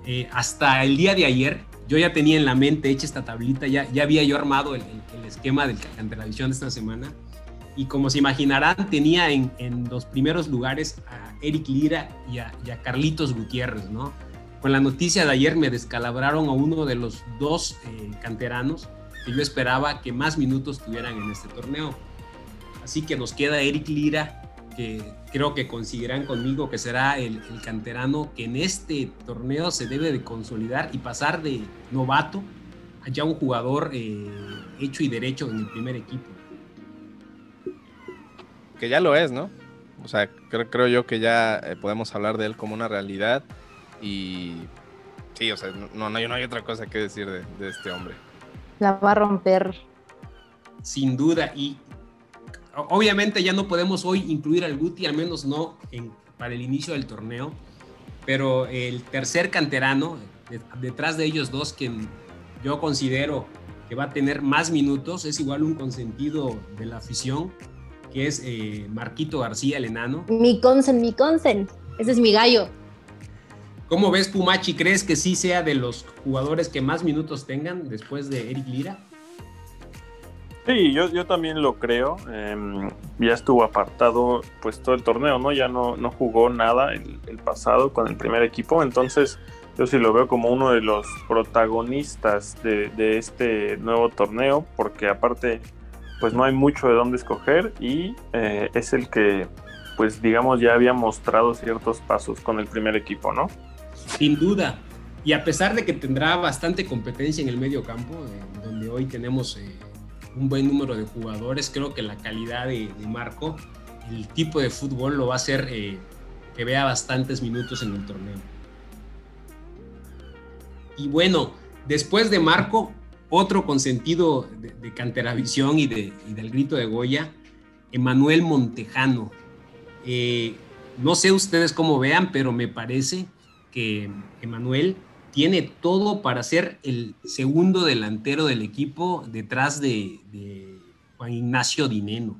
eh, hasta el día de ayer, yo ya tenía en la mente hecha esta tablita, ya, ya había yo armado el, esquema del Canteravisión de esta semana. Y como se imaginarán, tenía en, los primeros lugares a Eric Lira y a, y a Carlitos Gutiérrez, ¿no? Con la noticia de ayer me descalabraron a uno de los dos eh, canteranos que yo esperaba que más minutos tuvieran en este torneo. Así que nos queda Eric Lira, que creo que conseguirán conmigo que será el, el canterano que en este torneo se debe de consolidar y pasar de novato a ya un jugador eh, hecho y derecho en el primer equipo. Que ya lo es, ¿no? O sea, creo, creo yo que ya eh, podemos hablar de él como una realidad y sí, o sea, no, no, hay, no hay otra cosa que decir de, de este hombre. La va a romper. sin duda. Y obviamente ya no podemos hoy incluir al Guti, al menos no en- para el inicio del torneo. Pero el tercer canterano, de- detrás de ellos dos, que yo considero que va a tener más minutos, es igual un consentido de la afición, que es eh, Marquito García, el enano. Mi consen, mi consen. Ese es mi gallo. ¿Cómo ves, Pumachi? ¿Crees que sí sea de los jugadores que más minutos tengan después de Eric Lira? Sí, yo, yo también lo creo. em, ya estuvo apartado pues todo el torneo, ¿no? Ya no, no jugó nada el, el pasado con el primer equipo. Entonces, yo sí lo veo como uno de los protagonistas de, este nuevo torneo, porque aparte, pues no hay mucho de dónde escoger y eh, es el que, pues digamos, ya había mostrado ciertos pasos con el primer equipo, ¿no? Sin duda. Y a pesar de que tendrá bastante competencia en el medio campo, eh, donde hoy tenemos eh, un buen número de jugadores, creo que la calidad de, Marco, el tipo de fútbol lo va a hacer eh, que vea bastantes minutos en el torneo. Y bueno, después de Marco, otro consentido de, de Canteravisión y, de, del grito de Goya, Emanuel Montejano. Eh, no sé ustedes cómo vean, pero me parece que Emanuel tiene todo para ser el segundo delantero del equipo detrás de, Juan Ignacio Dineno.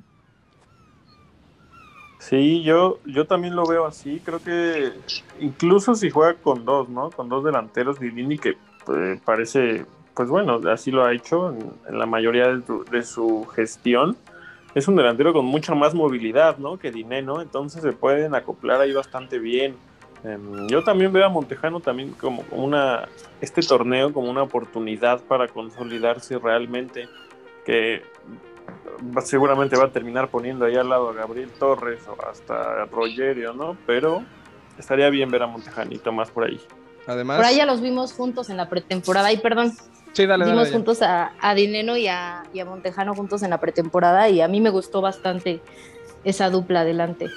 Sí, yo, yo también lo veo así. Creo que incluso si juega con dos, ¿no? Con dos delanteros, Vivini, que eh, parece, pues bueno, así lo ha hecho en, la mayoría de su, de su gestión. Es un delantero con mucha más movilidad, ¿no? Que Dineno, entonces se pueden acoplar ahí bastante bien. Em, yo también veo a Montejano también como una, este torneo como una oportunidad para consolidarse realmente, que seguramente va a terminar poniendo ahí al lado a Gabriel Torres o hasta a Rogerio, ¿no? Pero estaría bien ver a Montejanito más por ahí. Además, Por ahí ya los vimos juntos en la pretemporada. Y perdón, sí, dale, vimos dale, juntos a, a Dineno y a, y a Montejano juntos en la pretemporada. Y a mí me gustó bastante esa dupla adelante.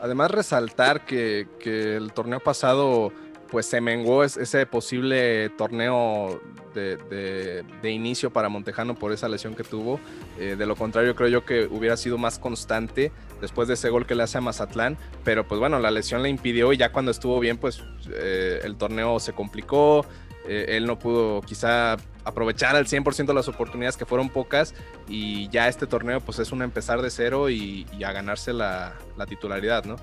Además, resaltar que, que el torneo pasado pues se menguó es- ese posible torneo de, de- de inicio para Montejano por esa lesión que tuvo. Eh, de lo contrario, creo yo que hubiera sido más constante después de ese gol que le hace a Mazatlán. Pero pues bueno, la lesión le impidió y ya cuando estuvo bien, pues eh, el torneo se complicó. Eh, él no pudo quizá aprovechar al 100% las oportunidades que fueron pocas y ya este torneo pues es un empezar de cero y, y a ganarse la, la titularidad, ¿no?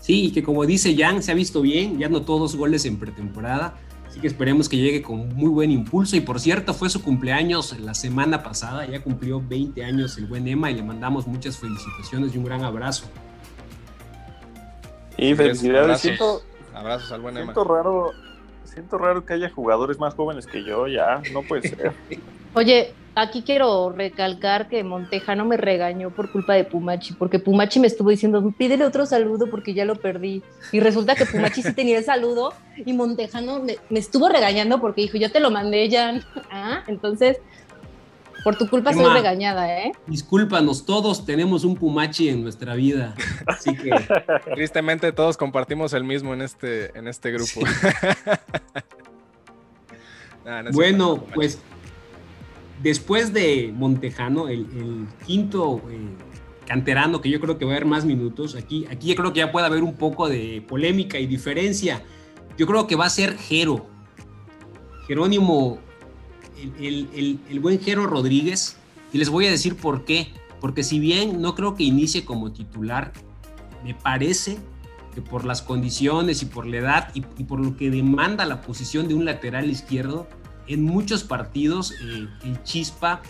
Sí, y que como dice Jan, se ha visto bien, ya anotó dos goles en pretemporada, así que esperemos que llegue con muy buen impulso. Y por cierto, fue su cumpleaños la semana pasada, ya cumplió 20 años el buen Emma y le mandamos muchas felicitaciones y un gran abrazo. Y felicidades. Abrazos, Siento, abrazos al buen Emma. siento raro, siento raro que haya jugadores más jóvenes que yo, ya, no puede ser. Oye, aquí quiero recalcar que Montejano me regañó por culpa de Pumachi, porque Pumachi me estuvo diciendo, pídele otro saludo porque ya lo perdí. Y resulta que Pumachi sí tenía el saludo y Montejano me, estuvo regañando porque dijo, yo te lo mandé ya. Ah, entonces, por tu culpa soy Emma. regañada, ¿eh? Discúlpanos, todos tenemos un Pumachi en nuestra vida, así que Tristemente todos compartimos el mismo en este, en este grupo. Nah, no es Bueno, pues después de Montejano, el, el quinto eh, canterano que yo creo que va a haber más minutos, aquí, aquí yo creo que ya puede haber un poco de polémica y diferencia. Yo creo que va a ser Jero. Jerónimo, el, el- buen Jero Rodríguez. Y les voy a decir por qué. Porque si bien no creo que inicie como titular, me parece que por las condiciones y por la edad y, y por lo que demanda la posición de un lateral izquierdo, en muchos partidos eh, el Chispa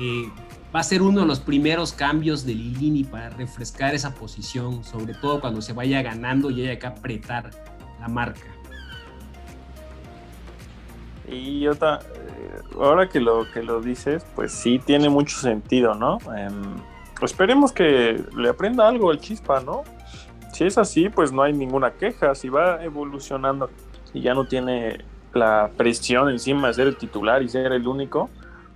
eh, va a ser uno de los primeros cambios de Lilini para refrescar esa posición, sobre todo cuando se vaya ganando y haya que apretar la marca. Y otra, eh, ahora que lo que lo dices, pues sí tiene mucho sentido, ¿no? Em, esperemos que le aprenda algo el chispa, ¿no? Si es así, pues no hay ninguna queja. Si va evolucionando y ya no tiene la presión encima de ser el titular y ser el único,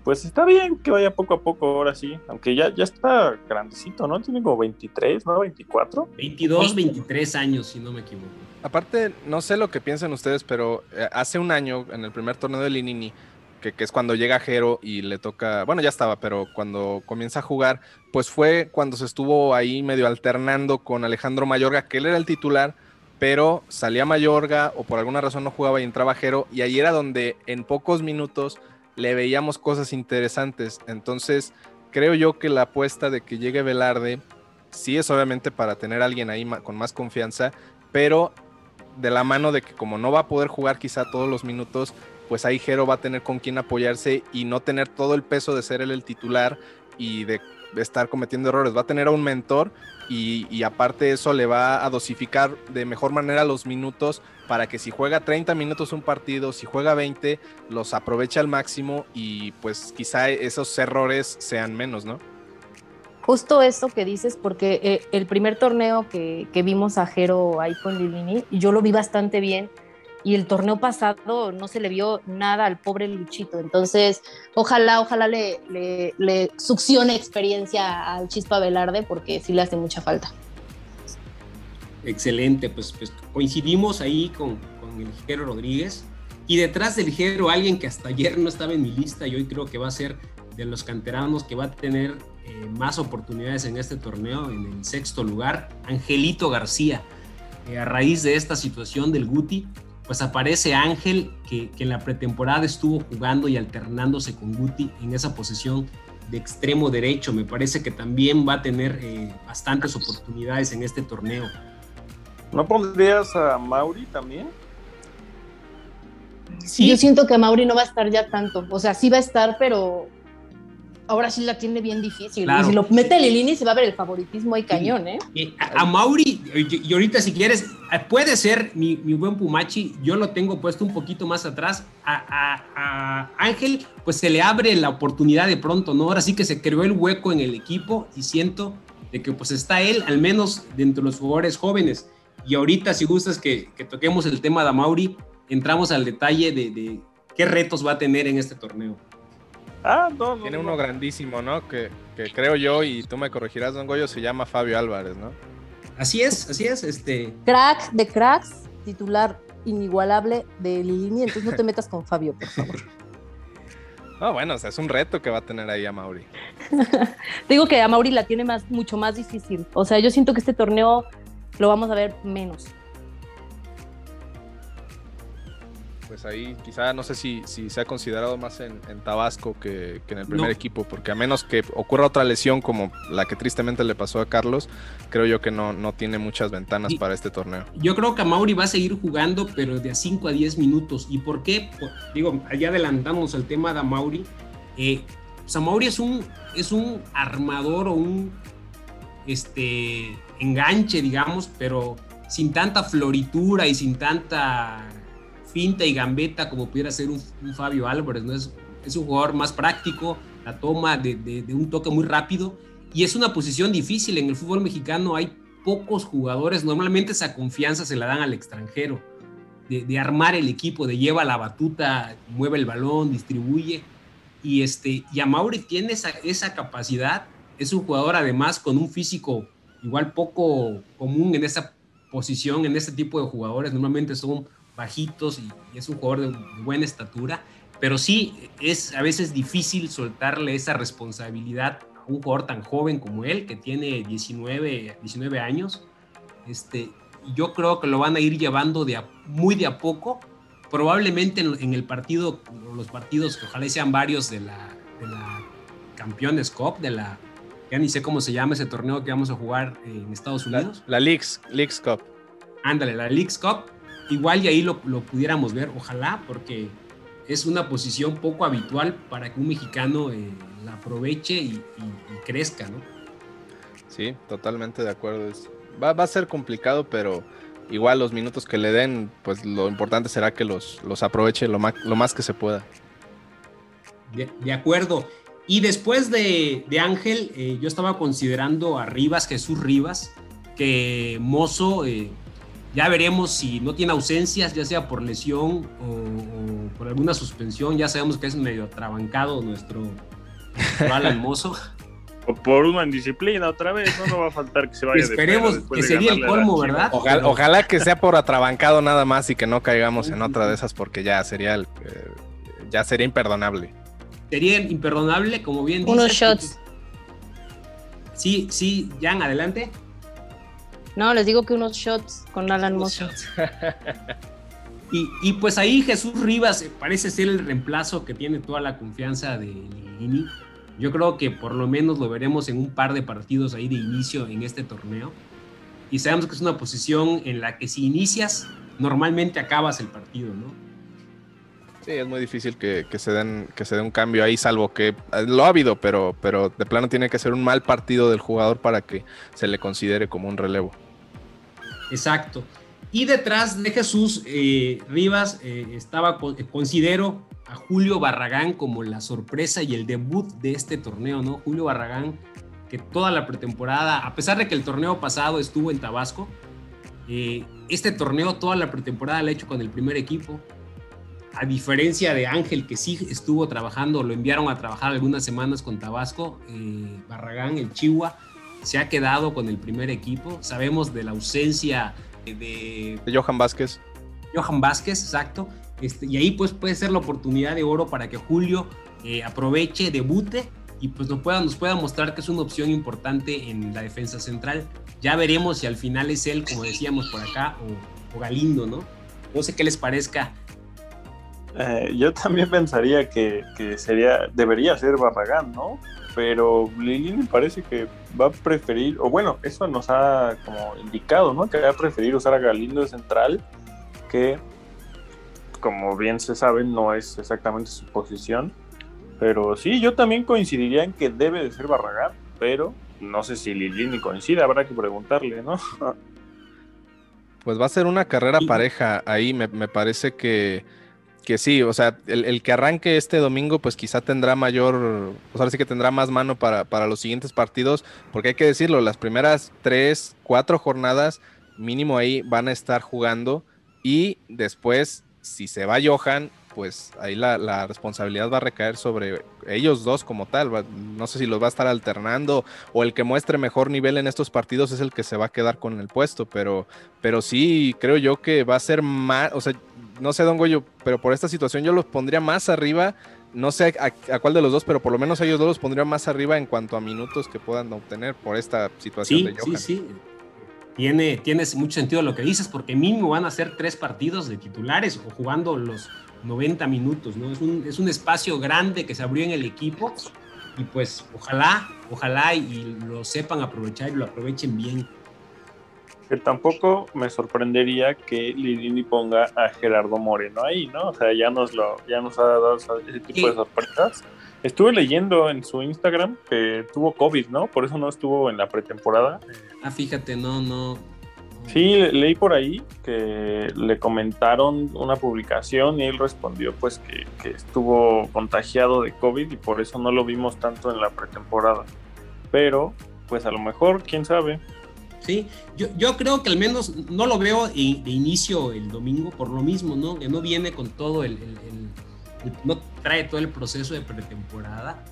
pues está bien que vaya poco a poco ahora sí. Aunque ya, ya está grandecito, ¿no? Tiene como 23, ¿no? 24. 22, 23 años, si no me equivoco. Aparte, no sé lo que piensan ustedes, pero eh, hace un año, en el primer torneo de Linini, que, que es cuando llega Jero y le toca, bueno, ya estaba, pero cuando comienza a jugar, pues fue cuando se estuvo ahí medio alternando con Alejandro Mayorga, que él era el titular, pero salía Mayorga o por alguna razón no jugaba y entraba Jero, y ahí era donde en pocos minutos le veíamos cosas interesantes. Entonces, creo yo que la apuesta de que llegue Velarde sí es obviamente para tener a alguien ahí con más confianza, pero de la mano de que como no va a poder jugar quizá todos los minutos, pues ahí Jero va a tener con quién apoyarse y no tener todo el peso de ser él el titular y de estar cometiendo errores. Va a tener a un mentor y, y aparte eso le va a dosificar de mejor manera los minutos para que si juega 30 minutos un partido, si juega 20, los aproveche al máximo y pues quizá esos errores sean menos, ¿no? Justo eso que dices, porque eh, el primer torneo que, que vimos a Jero ahí con Lilini, yo lo vi bastante bien. Y el torneo pasado no se le vio nada al pobre Luchito. Entonces, ojalá, ojalá le, le, le succione experiencia al Chispa Velarde, porque sí le hace mucha falta. Excelente, pues, pues coincidimos ahí con, el Jero Rodríguez. Y detrás del Jero, alguien que hasta ayer no estaba en mi lista y hoy creo que va a ser de los canteranos que va a tener eh, más oportunidades en este torneo, en el sexto lugar, Angelito García. Eh, a raíz de esta situación del Guti, pues aparece Ángel, que, que en la pretemporada estuvo jugando y alternándose con Guti en esa posición de extremo derecho. Me parece que también va a tener eh, bastantes oportunidades en este torneo. ¿No pondrías a Mauri también? Sí. Yo siento que Mauri no va a estar ya tanto. O sea, sí va a estar, pero ahora sí la tiene bien difícil. Claro. Y si lo mete Lilini, se va a ver el favoritismo ahí cañón, ¿eh? Eh, a, a Mauri, y, y ahorita si quieres, eh, puede ser mi, mi buen Pumachi, yo lo tengo puesto un poquito más atrás. A, a- a Ángel, pues se le abre la oportunidad de pronto, ¿no? Ahora sí que se creó el hueco en el equipo y siento de que pues está él, al menos dentro de los jugadores jóvenes. Y ahorita, si gustas que, que toquemos el tema de Mauri, entramos al detalle de, de qué retos va a tener en este torneo. Ah, no, no. Tiene no. uno grandísimo, ¿no? Que, que creo yo, y tú me corregirás, Don Goyo, se llama Fabio Álvarez, ¿no? Así es, así es, este... Crack de cracks, titular inigualable de Lilini, entonces no te metas con Fabio, por favor. Ah, bueno, o sea, es un reto que va a tener ahí a Mauri. Digo que a Mauri la tiene más, mucho más difícil. O sea, yo siento que este torneo lo vamos a ver menos. Pues ahí quizá no sé si, si se ha considerado más en, en Tabasco que, que en el primer No. equipo, porque a menos que ocurra otra lesión como la que tristemente le pasó a Carlos, creo yo que no, no tiene muchas ventanas Y- para este torneo. Yo creo que a Mauri va a seguir jugando, pero de a 5 a 10 minutos. ¿Y por qué? Por- digo, allá adelantamos el tema de Mauri. Eh, pues a Mauri es un, es un armador o un este, enganche, digamos, pero sin tanta floritura y sin tanta finta y gambeta como pudiera ser un, Fabio Álvarez. ¿no? Es, es un jugador más práctico, la toma de, de- de un toque muy rápido. Y es una posición difícil. En el fútbol mexicano hay pocos jugadores. Normalmente esa confianza se la dan al extranjero. De, de armar el equipo, de lleva la batuta, mueve el balón, distribuye. Y, este, y Amauri tiene esa, esa capacidad. Es un jugador además con un físico igual poco común en esa posición, en este tipo de jugadores. Normalmente son bajitos y, y es un jugador de, de buena estatura. Pero sí es a veces difícil soltarle esa responsabilidad a un jugador tan joven como él, que tiene 19, 19 años. Este, yo creo que lo van a ir llevando de a- muy de a poco. Probablemente en, en el partido, los partidos que ojalá sean varios de la, de la Campeones Cup, de la, ya ni sé cómo se llama ese torneo que vamos a jugar en Estados La, Unidos. la Leagues, Leagues Cup. Ándale, la Leagues Cup. Igual y ahí lo, lo pudiéramos ver, ojalá, porque es una posición poco habitual para que un mexicano eh, la aproveche y, y- y crezca, ¿no? Sí, totalmente de acuerdo. Es- va, va a ser complicado, pero igual los minutos que le den, pues lo importante será que los, los aproveche lo más, lo más que se pueda. De, de acuerdo. Y después de, de Ángel, eh, yo estaba considerando a Rivas, Jesús Rivas, que Mozo, eh, ya veremos si no tiene ausencias, ya sea por lesión o, o por alguna suspensión. Ya sabemos que es medio atrabancado nuestro, Alan Mozo. O por una indisciplina otra vez, no, no va a faltar que se vaya Esperemos que de sería el colmo, ¿verdad? Ojalá, ojalá que sea por atrabancado nada más y que no caigamos en otra de esas porque ya sería el, eh, ya sería imperdonable. Sería imperdonable, como bien Unos dices, shots. Sí, sí, Jan, adelante. No, les digo que unos shots con Alan Mozo. Y, y pues ahí Jesús Rivas eh, parece ser el reemplazo que tiene toda la confianza de Lilini. Yo creo que por lo menos lo veremos en un par de partidos ahí de inicio en este torneo. Y sabemos que es una posición en la que si inicias, normalmente acabas el partido, ¿no? Sí, es muy difícil que, que se den que se dé un cambio ahí, salvo que eh, lo ha habido, pero, pero de plano tiene que ser un mal partido del jugador para que se le considere como un relevo. Exacto. Y detrás de Jesús eh, Rivas eh, estaba, eh, considero a Julio Barragán como la sorpresa y el debut de este torneo, ¿no? Julio Barragán, que toda la pretemporada, a pesar de que el torneo pasado estuvo en Tabasco, eh, este torneo, toda la pretemporada la ha hecho con el primer equipo. A diferencia de Ángel, que sí estuvo trabajando, lo enviaron a trabajar algunas semanas con Tabasco, Barragán, el Chihuahua, se ha quedado con el primer equipo. Sabemos de la ausencia de De Johan Vázquez. Johan Vázquez, exacto. Este, y ahí pues puede ser la oportunidad de oro para que Julio eh, aproveche, debute y pues nos pueda, nos pueda mostrar que es una opción importante en la defensa central. Ya veremos si al final es él, como decíamos por acá, o, o Galindo, ¿no? No sé qué les parezca. Eh, yo también pensaría que, que sería, debería ser Barragán, ¿no? Pero Lilini parece que va a preferir, o bueno, eso nos ha como indicado, ¿no? Que va a preferir usar a Galindo de central, que como bien se sabe, no es exactamente su posición. Pero sí, yo también coincidiría en que debe de ser Barragán, pero no sé si Lilini coincide, habrá que preguntarle, ¿no? Pues va a ser una carrera pareja ahí, me, me parece que, que sí, o sea, el, el que arranque este domingo, pues quizá tendrá mayor, pues ahora sí que tendrá más mano para, para los siguientes partidos, porque hay que decirlo, las primeras tres, cuatro jornadas mínimo ahí van a estar jugando y después, si se va Johan, pues ahí la, la responsabilidad va a recaer sobre ellos dos como tal. va- no sé si los va a estar alternando o el que muestre mejor nivel en estos partidos es el que se va a quedar con el puesto, pero, pero sí creo yo que va a ser más, o sea, no sé, Don Goyo, pero por esta situación yo los pondría más arriba. No sé a, a cuál de los dos, pero por lo menos a ellos dos los pondría más arriba en cuanto a minutos que puedan obtener por esta situación Sí, de sí, Johan. sí. Tiene, tiene mucho sentido lo que dices, porque mínimo van a ser tres partidos de titulares o jugando los 90 minutos, ¿no? Es un, es un espacio grande que se abrió en el equipo y pues ojalá, ojalá y lo sepan aprovechar y lo aprovechen bien. Que tampoco me sorprendería que Lilini ponga a Gerardo Moreno ahí, ¿no? O sea, ya nos lo, ya nos ha dado ese tipo de sorpresas. Estuve leyendo en su Instagram que tuvo COVID, ¿no? Por eso no estuvo en la pretemporada. Ah, fíjate, no, no. Sí, le- leí por ahí que le comentaron una publicación y él respondió pues que, estuvo contagiado de COVID y por eso no lo vimos tanto en la pretemporada. Pero, pues a lo mejor, quién sabe. Sí, yo, creo que al menos no lo veo de inicio el domingo por lo mismo, ¿no? Que no viene con todo el- no trae todo el proceso de pretemporada.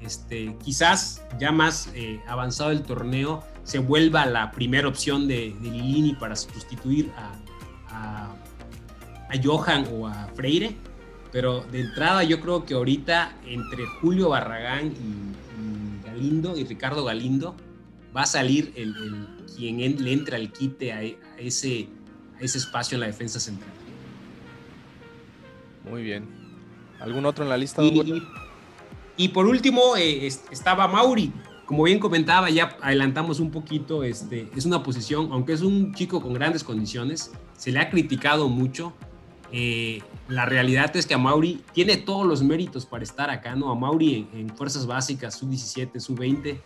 Este, quizás ya más eh, avanzado el torneo se vuelva la primera opción de, de Lilini para sustituir a, a, a Johan o a Freire. Pero de entrada yo creo que ahorita entre Julio Barragán y, y Galindo y Ricardo Galindo va a salir el, el- quien en- le entra el quite a, a ese, a ese espacio en la defensa central. Muy bien. ¿Algún otro en la lista? Y, por último eh, es- estaba Mauri. Como bien comentaba, ya adelantamos un poquito, este, es una posición, aunque es un chico con grandes condiciones, se le ha criticado mucho. Eh, la realidad es que a Mauri tiene todos los méritos para estar acá, ¿no? A Mauri en, en fuerzas básicas, sub-17, sub-20,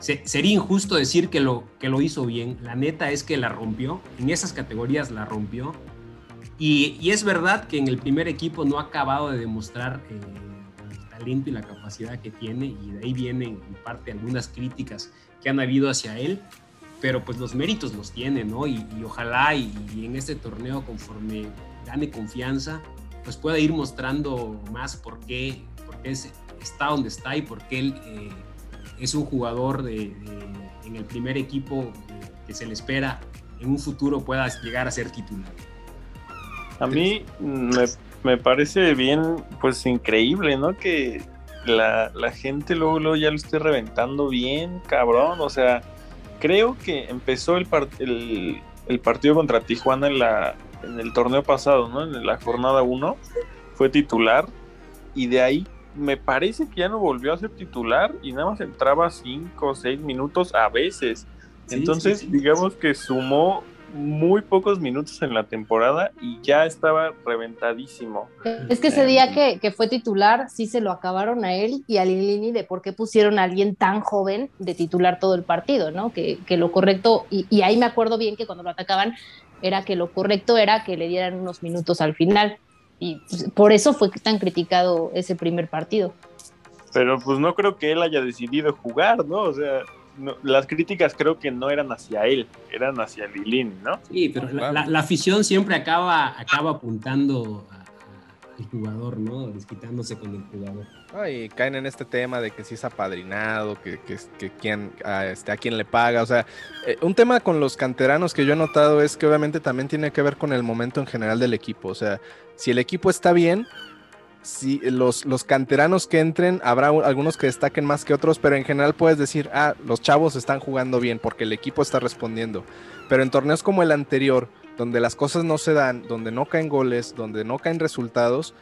se- sería injusto decir que lo, que lo hizo bien. La neta es que la rompió, en esas categorías la rompió. Y, y es verdad que en el primer equipo no ha acabado de demostrar eh, talento y la capacidad que tiene, y de ahí vienen en parte algunas críticas que han habido hacia él, pero pues los méritos los tiene, ¿no? Y, y ojalá y, y en este torneo, conforme gane confianza, pues pueda ir mostrando más por qué, por qué es- está donde está y por qué él eh, es un jugador de- de- en el primer equipo eh, que se le espera en un futuro pueda llegar a ser titular. A mí me, me parece bien, pues increíble, ¿no? Que la, la gente luego, luego ya lo esté reventando bien, cabrón. O sea, creo que empezó el, par- el, el partido contra Tijuana en, la, en el torneo pasado, ¿no? En la jornada 1, fue titular y de ahí me parece que ya no volvió a ser titular y nada más entraba 5 o 6 minutos a veces. Sí, Entonces, sí, sí. digamos que sumó muy pocos minutos en la temporada y ya estaba reventadísimo. Es que ese día que, que fue titular, sí se lo acabaron a él y a Lilini de por qué pusieron a alguien tan joven de titular todo el partido, ¿no? Que, que lo correcto, y, y ahí me acuerdo bien que cuando lo atacaban, era que lo correcto era que le dieran unos minutos al final. Y pues, por eso fue tan criticado ese primer partido. Pero pues no creo que él haya decidido jugar, ¿no? O sea, no- las críticas creo que no eran hacia él, eran hacia Lilini, ¿no? Sí, pero la, la- la afición siempre acaba, acaba apuntando a- a- al jugador, ¿no? Desquitándose con el jugador. Ah, y caen en este tema de que si es apadrinado, que, que, que quién, a, este, a quién le paga. O sea, eh, un tema con los canteranos que yo he notado es que obviamente también tiene que ver con el momento en general del equipo. O sea, si el equipo está bien, si los, los canteranos que entren, habrá algunos que destaquen más que otros, pero en general puedes decir, ah, los chavos están jugando bien porque el equipo está respondiendo. Pero en torneos como el anterior, donde las cosas no se dan, donde no caen goles, donde no caen resultados,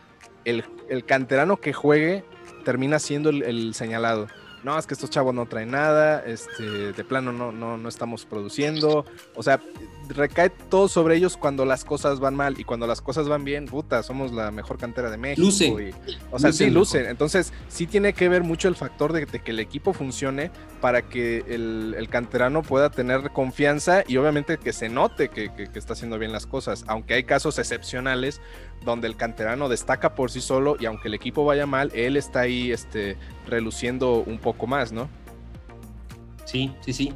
el, el canterano que juegue termina siendo el, el señalado. No, es que estos chavos no traen nada, este, de plano no, no, no estamos produciendo. O sea, recae todo sobre ellos cuando las cosas van mal y cuando las cosas van bien, puta, somos la mejor cantera de México. Lucen. y- o sea, sí, Lucen. Entonces, sí tiene que ver mucho el factor de, de que el equipo funcione para que el, el canterano pueda tener confianza y obviamente que se note que, que- que está haciendo bien las cosas. Aunque hay casos excepcionales donde el canterano destaca por sí solo y aunque el equipo vaya mal, él está ahí este, reluciendo un poco más, ¿no? Sí, sí, sí,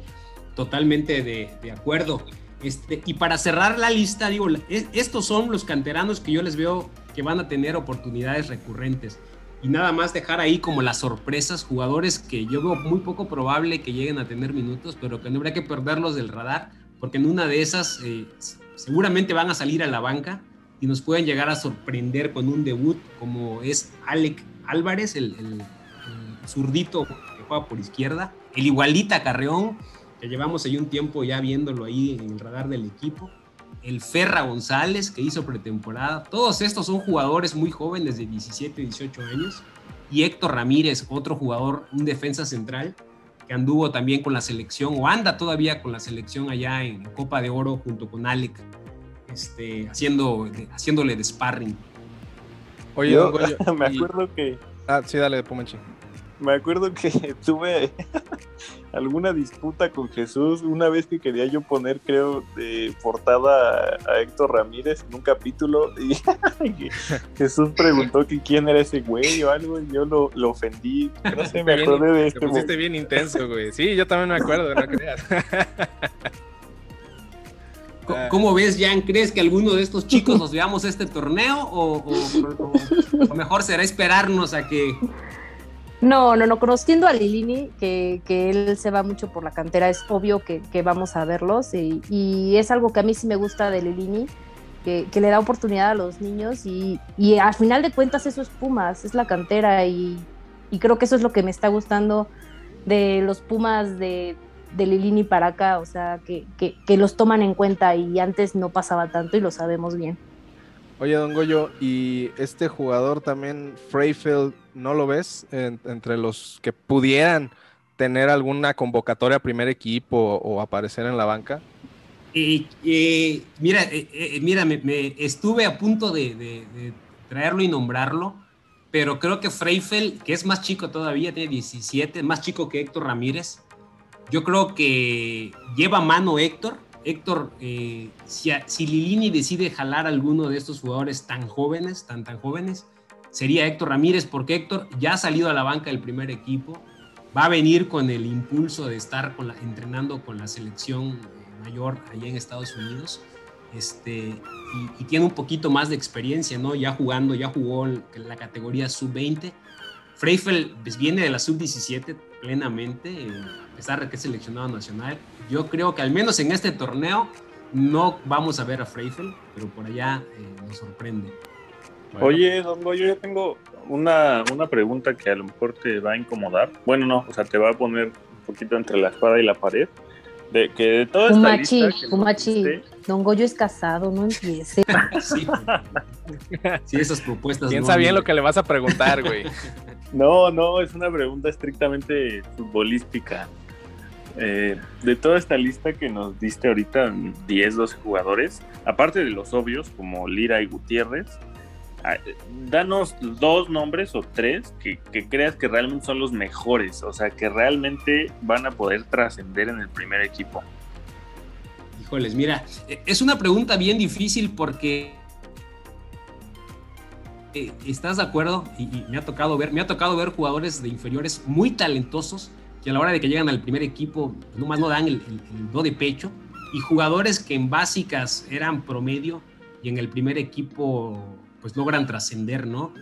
totalmente de, de acuerdo. Este, y para cerrar la lista, digo, es- estos son los canteranos que yo les veo que van a tener oportunidades recurrentes. Y nada más dejar ahí como las sorpresas, jugadores que yo veo muy poco probable que lleguen a tener minutos, pero que no habría que perderlos del radar, porque en una de esas eh, seguramente van a salir a la banca y nos pueden llegar a sorprender con un debut como es Alec Álvarez, el- el zurdito que juega por izquierda, el igualita Carreón, que llevamos ahí un tiempo ya viéndolo ahí en el radar del equipo, el Ferra González, que hizo pretemporada, todos estos son jugadores muy jóvenes de 17, 18 años, y Héctor Ramírez, otro jugador, un defensa central, que anduvo también con la selección, o anda todavía con la selección allá en Copa de Oro junto con Alec, este, haciendo, haciéndole de sparring. Oye, Yo don Goyo, me y- acuerdo que Ah, sí, dale, Pumanchi. Me acuerdo que tuve alguna disputa con Jesús una vez que quería yo poner, creo, de portada a, a Héctor Ramírez en un capítulo y Jesús preguntó que quién era ese güey o algo y yo lo, lo ofendí. No sé, me Bien, acordé de Te este pusiste güey. bien intenso, güey. Sí, yo también me acuerdo, no creas. Co- ¿Cómo ves, Jan? ¿Crees que alguno de estos chicos nos veamos este torneo o, o- o- o mejor será esperarnos a que... No, no, no, conociendo a Lilini, que, que él se va mucho por la cantera, es obvio que, que vamos a verlos y, y es algo que a mí sí me gusta de Lilini, que, que le da oportunidad a los niños y, y al final de cuentas eso es Pumas, es la cantera y, y creo que eso es lo que me está gustando de los Pumas de, de Lilini para acá, o sea, que, que, que los toman en cuenta y antes no pasaba tanto y lo sabemos bien. Oye, don Goyo, y este jugador también, Freyfield, ¿no lo ves en- entre los que pudieran tener alguna convocatoria a primer equipo o aparecer en la banca? Eh, eh, mira, mira me, estuve a punto de, traerlo y nombrarlo, pero creo que Freifel, que es más chico todavía, tiene 17, más chico que Héctor Ramírez, yo creo que lleva mano Héctor. Héctor, eh, si, Lilini decide jalar alguno de estos jugadores tan jóvenes, tan tan jóvenes, sería Héctor Ramírez, porque Héctor ya ha salido a la banca del primer equipo, va a venir con el impulso de estar entrenando con la selección eh, mayor allá en Estados Unidos. Este, y, y tiene un poquito más de experiencia, ¿no? Ya jugando, ya jugó en la categoría sub-20. Freifel pues, viene de la sub-17 plenamente, eh, a pesar de que es seleccionado nacional. Yo creo que al menos en este torneo no vamos a ver a Freifel, pero por allá eh, nos sorprende. Oye, Don Goyo, yo tengo una, una pregunta que a lo mejor te va a incomodar. Bueno, no, o sea, te va a poner un poquito entre la espada y la pared. De que de toda esta Fumachi, lista que Fumachi, Don Goyo es casado, no empiece. Sí, sí esas propuestas. Piensa no, bien lo que le vas a preguntar, güey. No, no, es una pregunta estrictamente futbolística. Eh, de toda esta lista que nos diste ahorita, 10, 12 jugadores, aparte de los obvios como Lira y Gutiérrez, danos dos nombres o tres que, creas que realmente son los mejores, o sea, que realmente van a poder trascender en el primer equipo. Híjoles, mira, eh, es una pregunta bien difícil porque eh, ¿estás de acuerdo? Y, y me ha tocado ver, me ha tocado ver jugadores de inferiores muy talentosos que a la hora de que llegan al primer equipo nomás no dan el, el, el do de pecho y jugadores que en básicas eran promedio y en el primer equipo pues logran trascender, ¿no?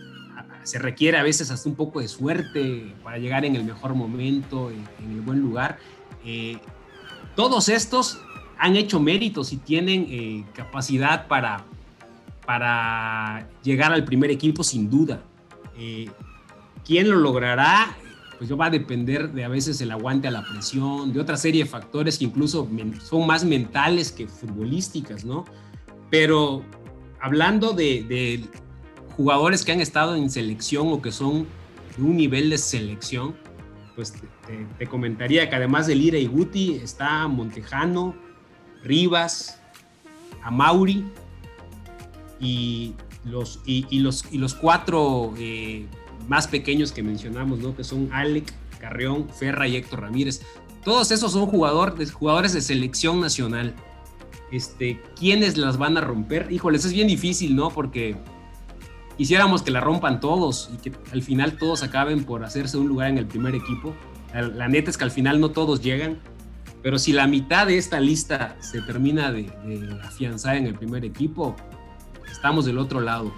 Se requiere a veces hasta un poco de suerte para llegar en el mejor momento, en, en el buen lugar. Eh, todos estos han hecho méritos y tienen eh, capacidad para, para llegar al primer equipo sin duda. Eh, ¿Quién lo logrará? Pues yo va a depender de a veces el aguante a la presión, de otra serie de factores que incluso son más mentales que futbolísticas, ¿no? Pero hablando de, jugadores que han estado en selección o que son de un nivel de selección, pues te, comentaría que además de Lira y Guti está Montejano, Rivas, Amauri y los, y, los, y los cuatro eh, más pequeños que mencionamos, ¿no? que son Alec, Carreón, Ferra y Héctor Ramírez. Todos esos son jugador, jugadores de selección nacional. Este, ¿Quiénes las van a romper? Híjoles, es bien difícil, ¿no? Porque quisiéramos que la rompan todos y que al final todos acaben por hacerse un lugar en el primer equipo. La, la neta es que al final no todos llegan, Pero si la mitad de esta lista se termina de, de afianzar en el primer equipo, estamos del otro lado.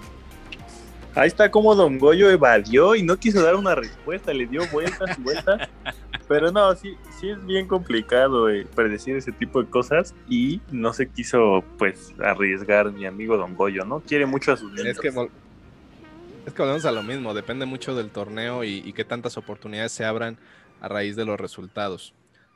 Ahí está como Don Goyo evadió y no quiso dar una respuesta, le dio vueltas y vueltas. Pero no, sí, sí es bien complicado eh, predecir ese tipo de cosas y no se quiso pues arriesgar mi amigo Don Goyo, ¿no? Quiere mucho a sus niños. Es que, es que volvemos a lo mismo, depende mucho del torneo y, y qué tantas oportunidades se abran a raíz de los resultados.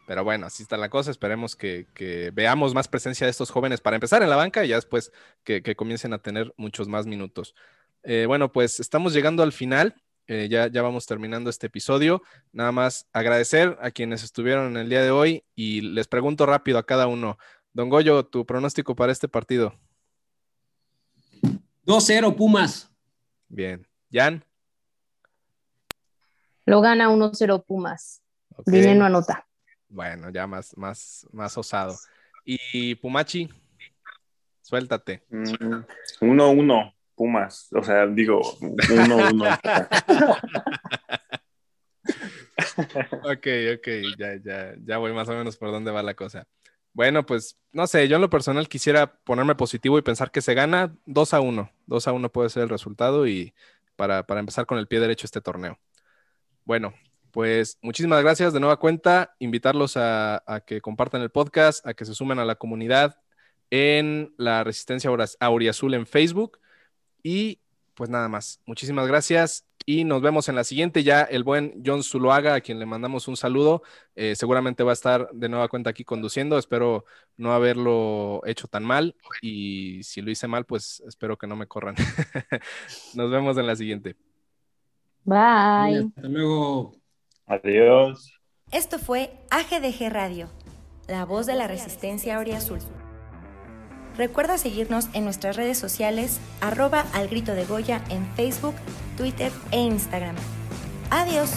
Pero bueno, así está la cosa. Esperemos que, que veamos más presencia de estos jóvenes para empezar en la banca y ya después que, que comiencen a tener muchos más minutos. Eh, bueno, pues estamos llegando al final. Eh, ya, ya vamos terminando este episodio. Nada más agradecer a quienes estuvieron en el día de hoy y les pregunto rápido a cada uno. Don Goyo, tu pronóstico para este partido. 2-0 Pumas. Bien. Jan. Lo gana 1-0 Pumas. Ok. Dinero anota. Bueno, ya más, más, más osado. Y Pumachi, suéltate. Mm, 1-1, Pumas. O sea, digo, 1-1. Ok, ok, ya, ya, ya voy más o menos por dónde va la cosa. Bueno, pues no sé, yo en lo personal quisiera ponerme positivo y pensar que se gana 2 a 1. 2 a 1 puede ser el resultado y para, para empezar con el pie derecho este torneo. Bueno, pues muchísimas gracias de nueva cuenta. Invitarlos a, a que compartan el podcast, a que se sumen a la comunidad en la Resistencia Auriazul en Facebook. Y pues nada más. Muchísimas gracias y nos vemos en la siguiente. Ya el buen John Zuloaga, a quien le mandamos un saludo, eh, seguramente va a estar de nueva cuenta aquí conduciendo. Espero no haberlo hecho tan mal y si lo hice mal, pues espero que no me corran. nos vemos en la siguiente. Bye. Hasta luego. Adiós. Esto fue AGDG Radio, la voz de la resistencia Auriazul. Recuerda seguirnos en nuestras redes sociales, arroba al grito de Goya en Facebook, Twitter e Instagram. Adiós.